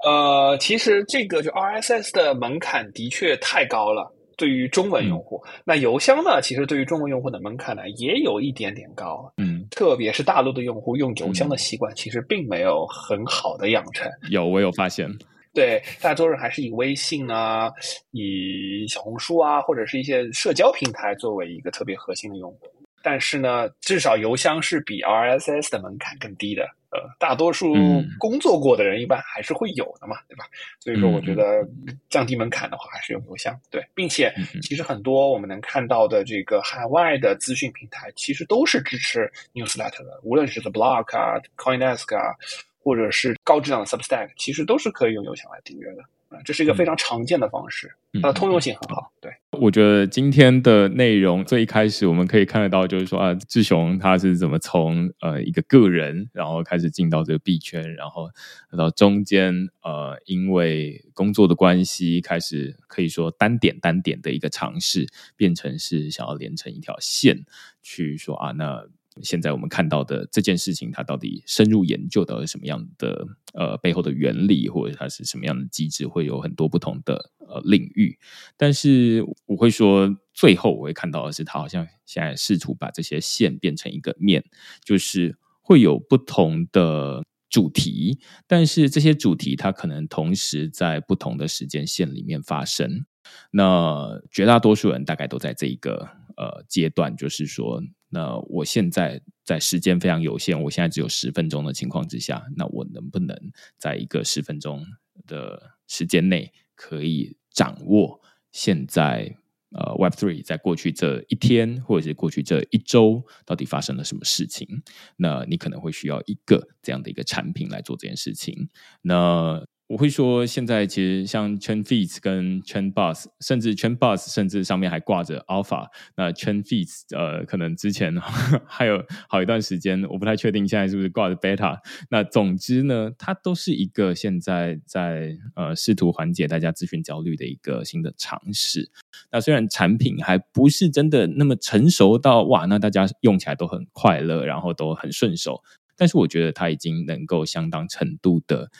呃，其实这个就 RSS 的门槛的确太高了，对于中文用户。那邮箱呢，其实对于中文用户的门槛呢，也有一点点高。嗯，特别是大陆的用户用邮箱的习惯，其实并没有很好的养成。有，我有发现。对，大多数人还是以微信啊、以小红书啊，或者是一些社交平台作为一个特别核心的用户。但是呢，至少邮箱是比 RSS 的门槛更低的。呃，大多数工作过的人一般还是会有的嘛，对吧？所以说，我觉得降低门槛的话，还是用邮箱对，并且其实很多我们能看到的这个海外的资讯平台，其实都是支持 newsletter 的，无论是 The Block 啊、CoinDesk 啊，或者是高质量的 Substack，其实都是可以用邮箱来订阅的。这是一个非常常见的方式，它的通用性很好。对，我觉得今天的内容最一开始我们可以看得到，就是说啊，志雄他是怎么从呃一个个人，然后开始进到这个币圈，然后到中间呃因为工作的关系，开始可以说单点单点的一个尝试，变成是想要连成一条线去说啊那。现在我们看到的这件事情，它到底深入研究到什么样的呃背后的原理，或者它是什么样的机制，会有很多不同的呃领域。但是我会说，最后我会看到的是，它好像现在试图把这些线变成一个面，就是会有不同的主题，但是这些主题它可能同时在不同的时间线里面发生。那绝大多数人大概都在这一个呃阶段，就是说。那我现在在时间非常有限，我现在只有十分钟的情况之下，那我能不能在一个十分钟的时间内，可以掌握现在呃 Web Three 在过去这一天或者是过去这一周到底发生了什么事情？那你可能会需要一个这样的一个产品来做这件事情。那我会说，现在其实像 Chain Fees 跟 Chain Bus，甚至 Chain Bus，甚至上面还挂着 Alpha。那 Chain Fees 呃，可能之前 还有好一段时间，我不太确定现在是不是挂着 Beta。那总之呢，它都是一个现在在呃试图缓解大家资讯焦虑的一个新的尝试。那虽然产品还不是真的那么成熟到哇，那大家用起来都很快乐，然后都很顺手，但是我觉得它已经能够相当程度的。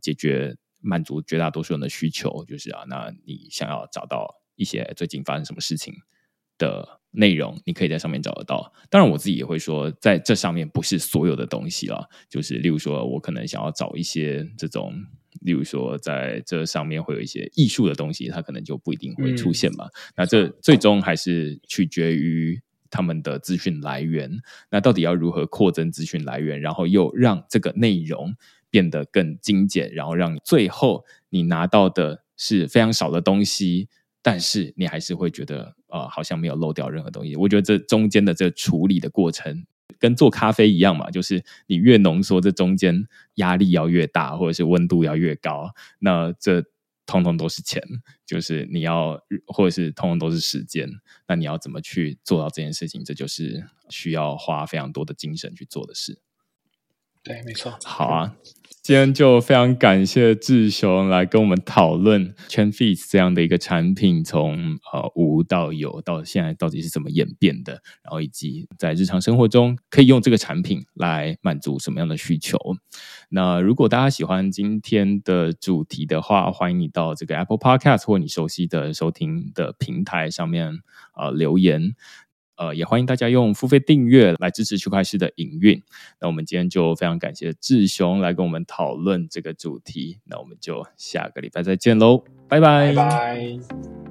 解决满足绝大多数人的需求，就是啊，那你想要找到一些最近发生什么事情的内容，你可以在上面找得到。当然，我自己也会说，在这上面不是所有的东西了，就是例如说，我可能想要找一些这种，例如说，在这上面会有一些艺术的东西，它可能就不一定会出现嘛。那这最终还是取决于他们的资讯来源。那到底要如何扩增资讯来源，然后又让这个内容？变得更精简，然后让最后你拿到的是非常少的东西，但是你还是会觉得啊，好像没有漏掉任何东西。我觉得这中间的这处理的过程，跟做咖啡一样嘛，就是你越浓缩，这中间压力要越大，或者是温度要越高，那这通通都是钱，就是你要，或者是通通都是时间。那你要怎么去做到这件事情？这就是需要花非常多的精神去做的事。对，没错。好啊。今天就非常感谢志雄来跟我们讨论 Chain Fees 这样的一个产品，从呃无到有到现在到底是怎么演变的，然后以及在日常生活中可以用这个产品来满足什么样的需求。那如果大家喜欢今天的主题的话，欢迎你到这个 Apple Podcast 或你熟悉的收听的平台上面呃留言。呃，也欢迎大家用付费订阅来支持区块市的营运。那我们今天就非常感谢志雄来跟我们讨论这个主题。那我们就下个礼拜再见喽，拜。拜拜。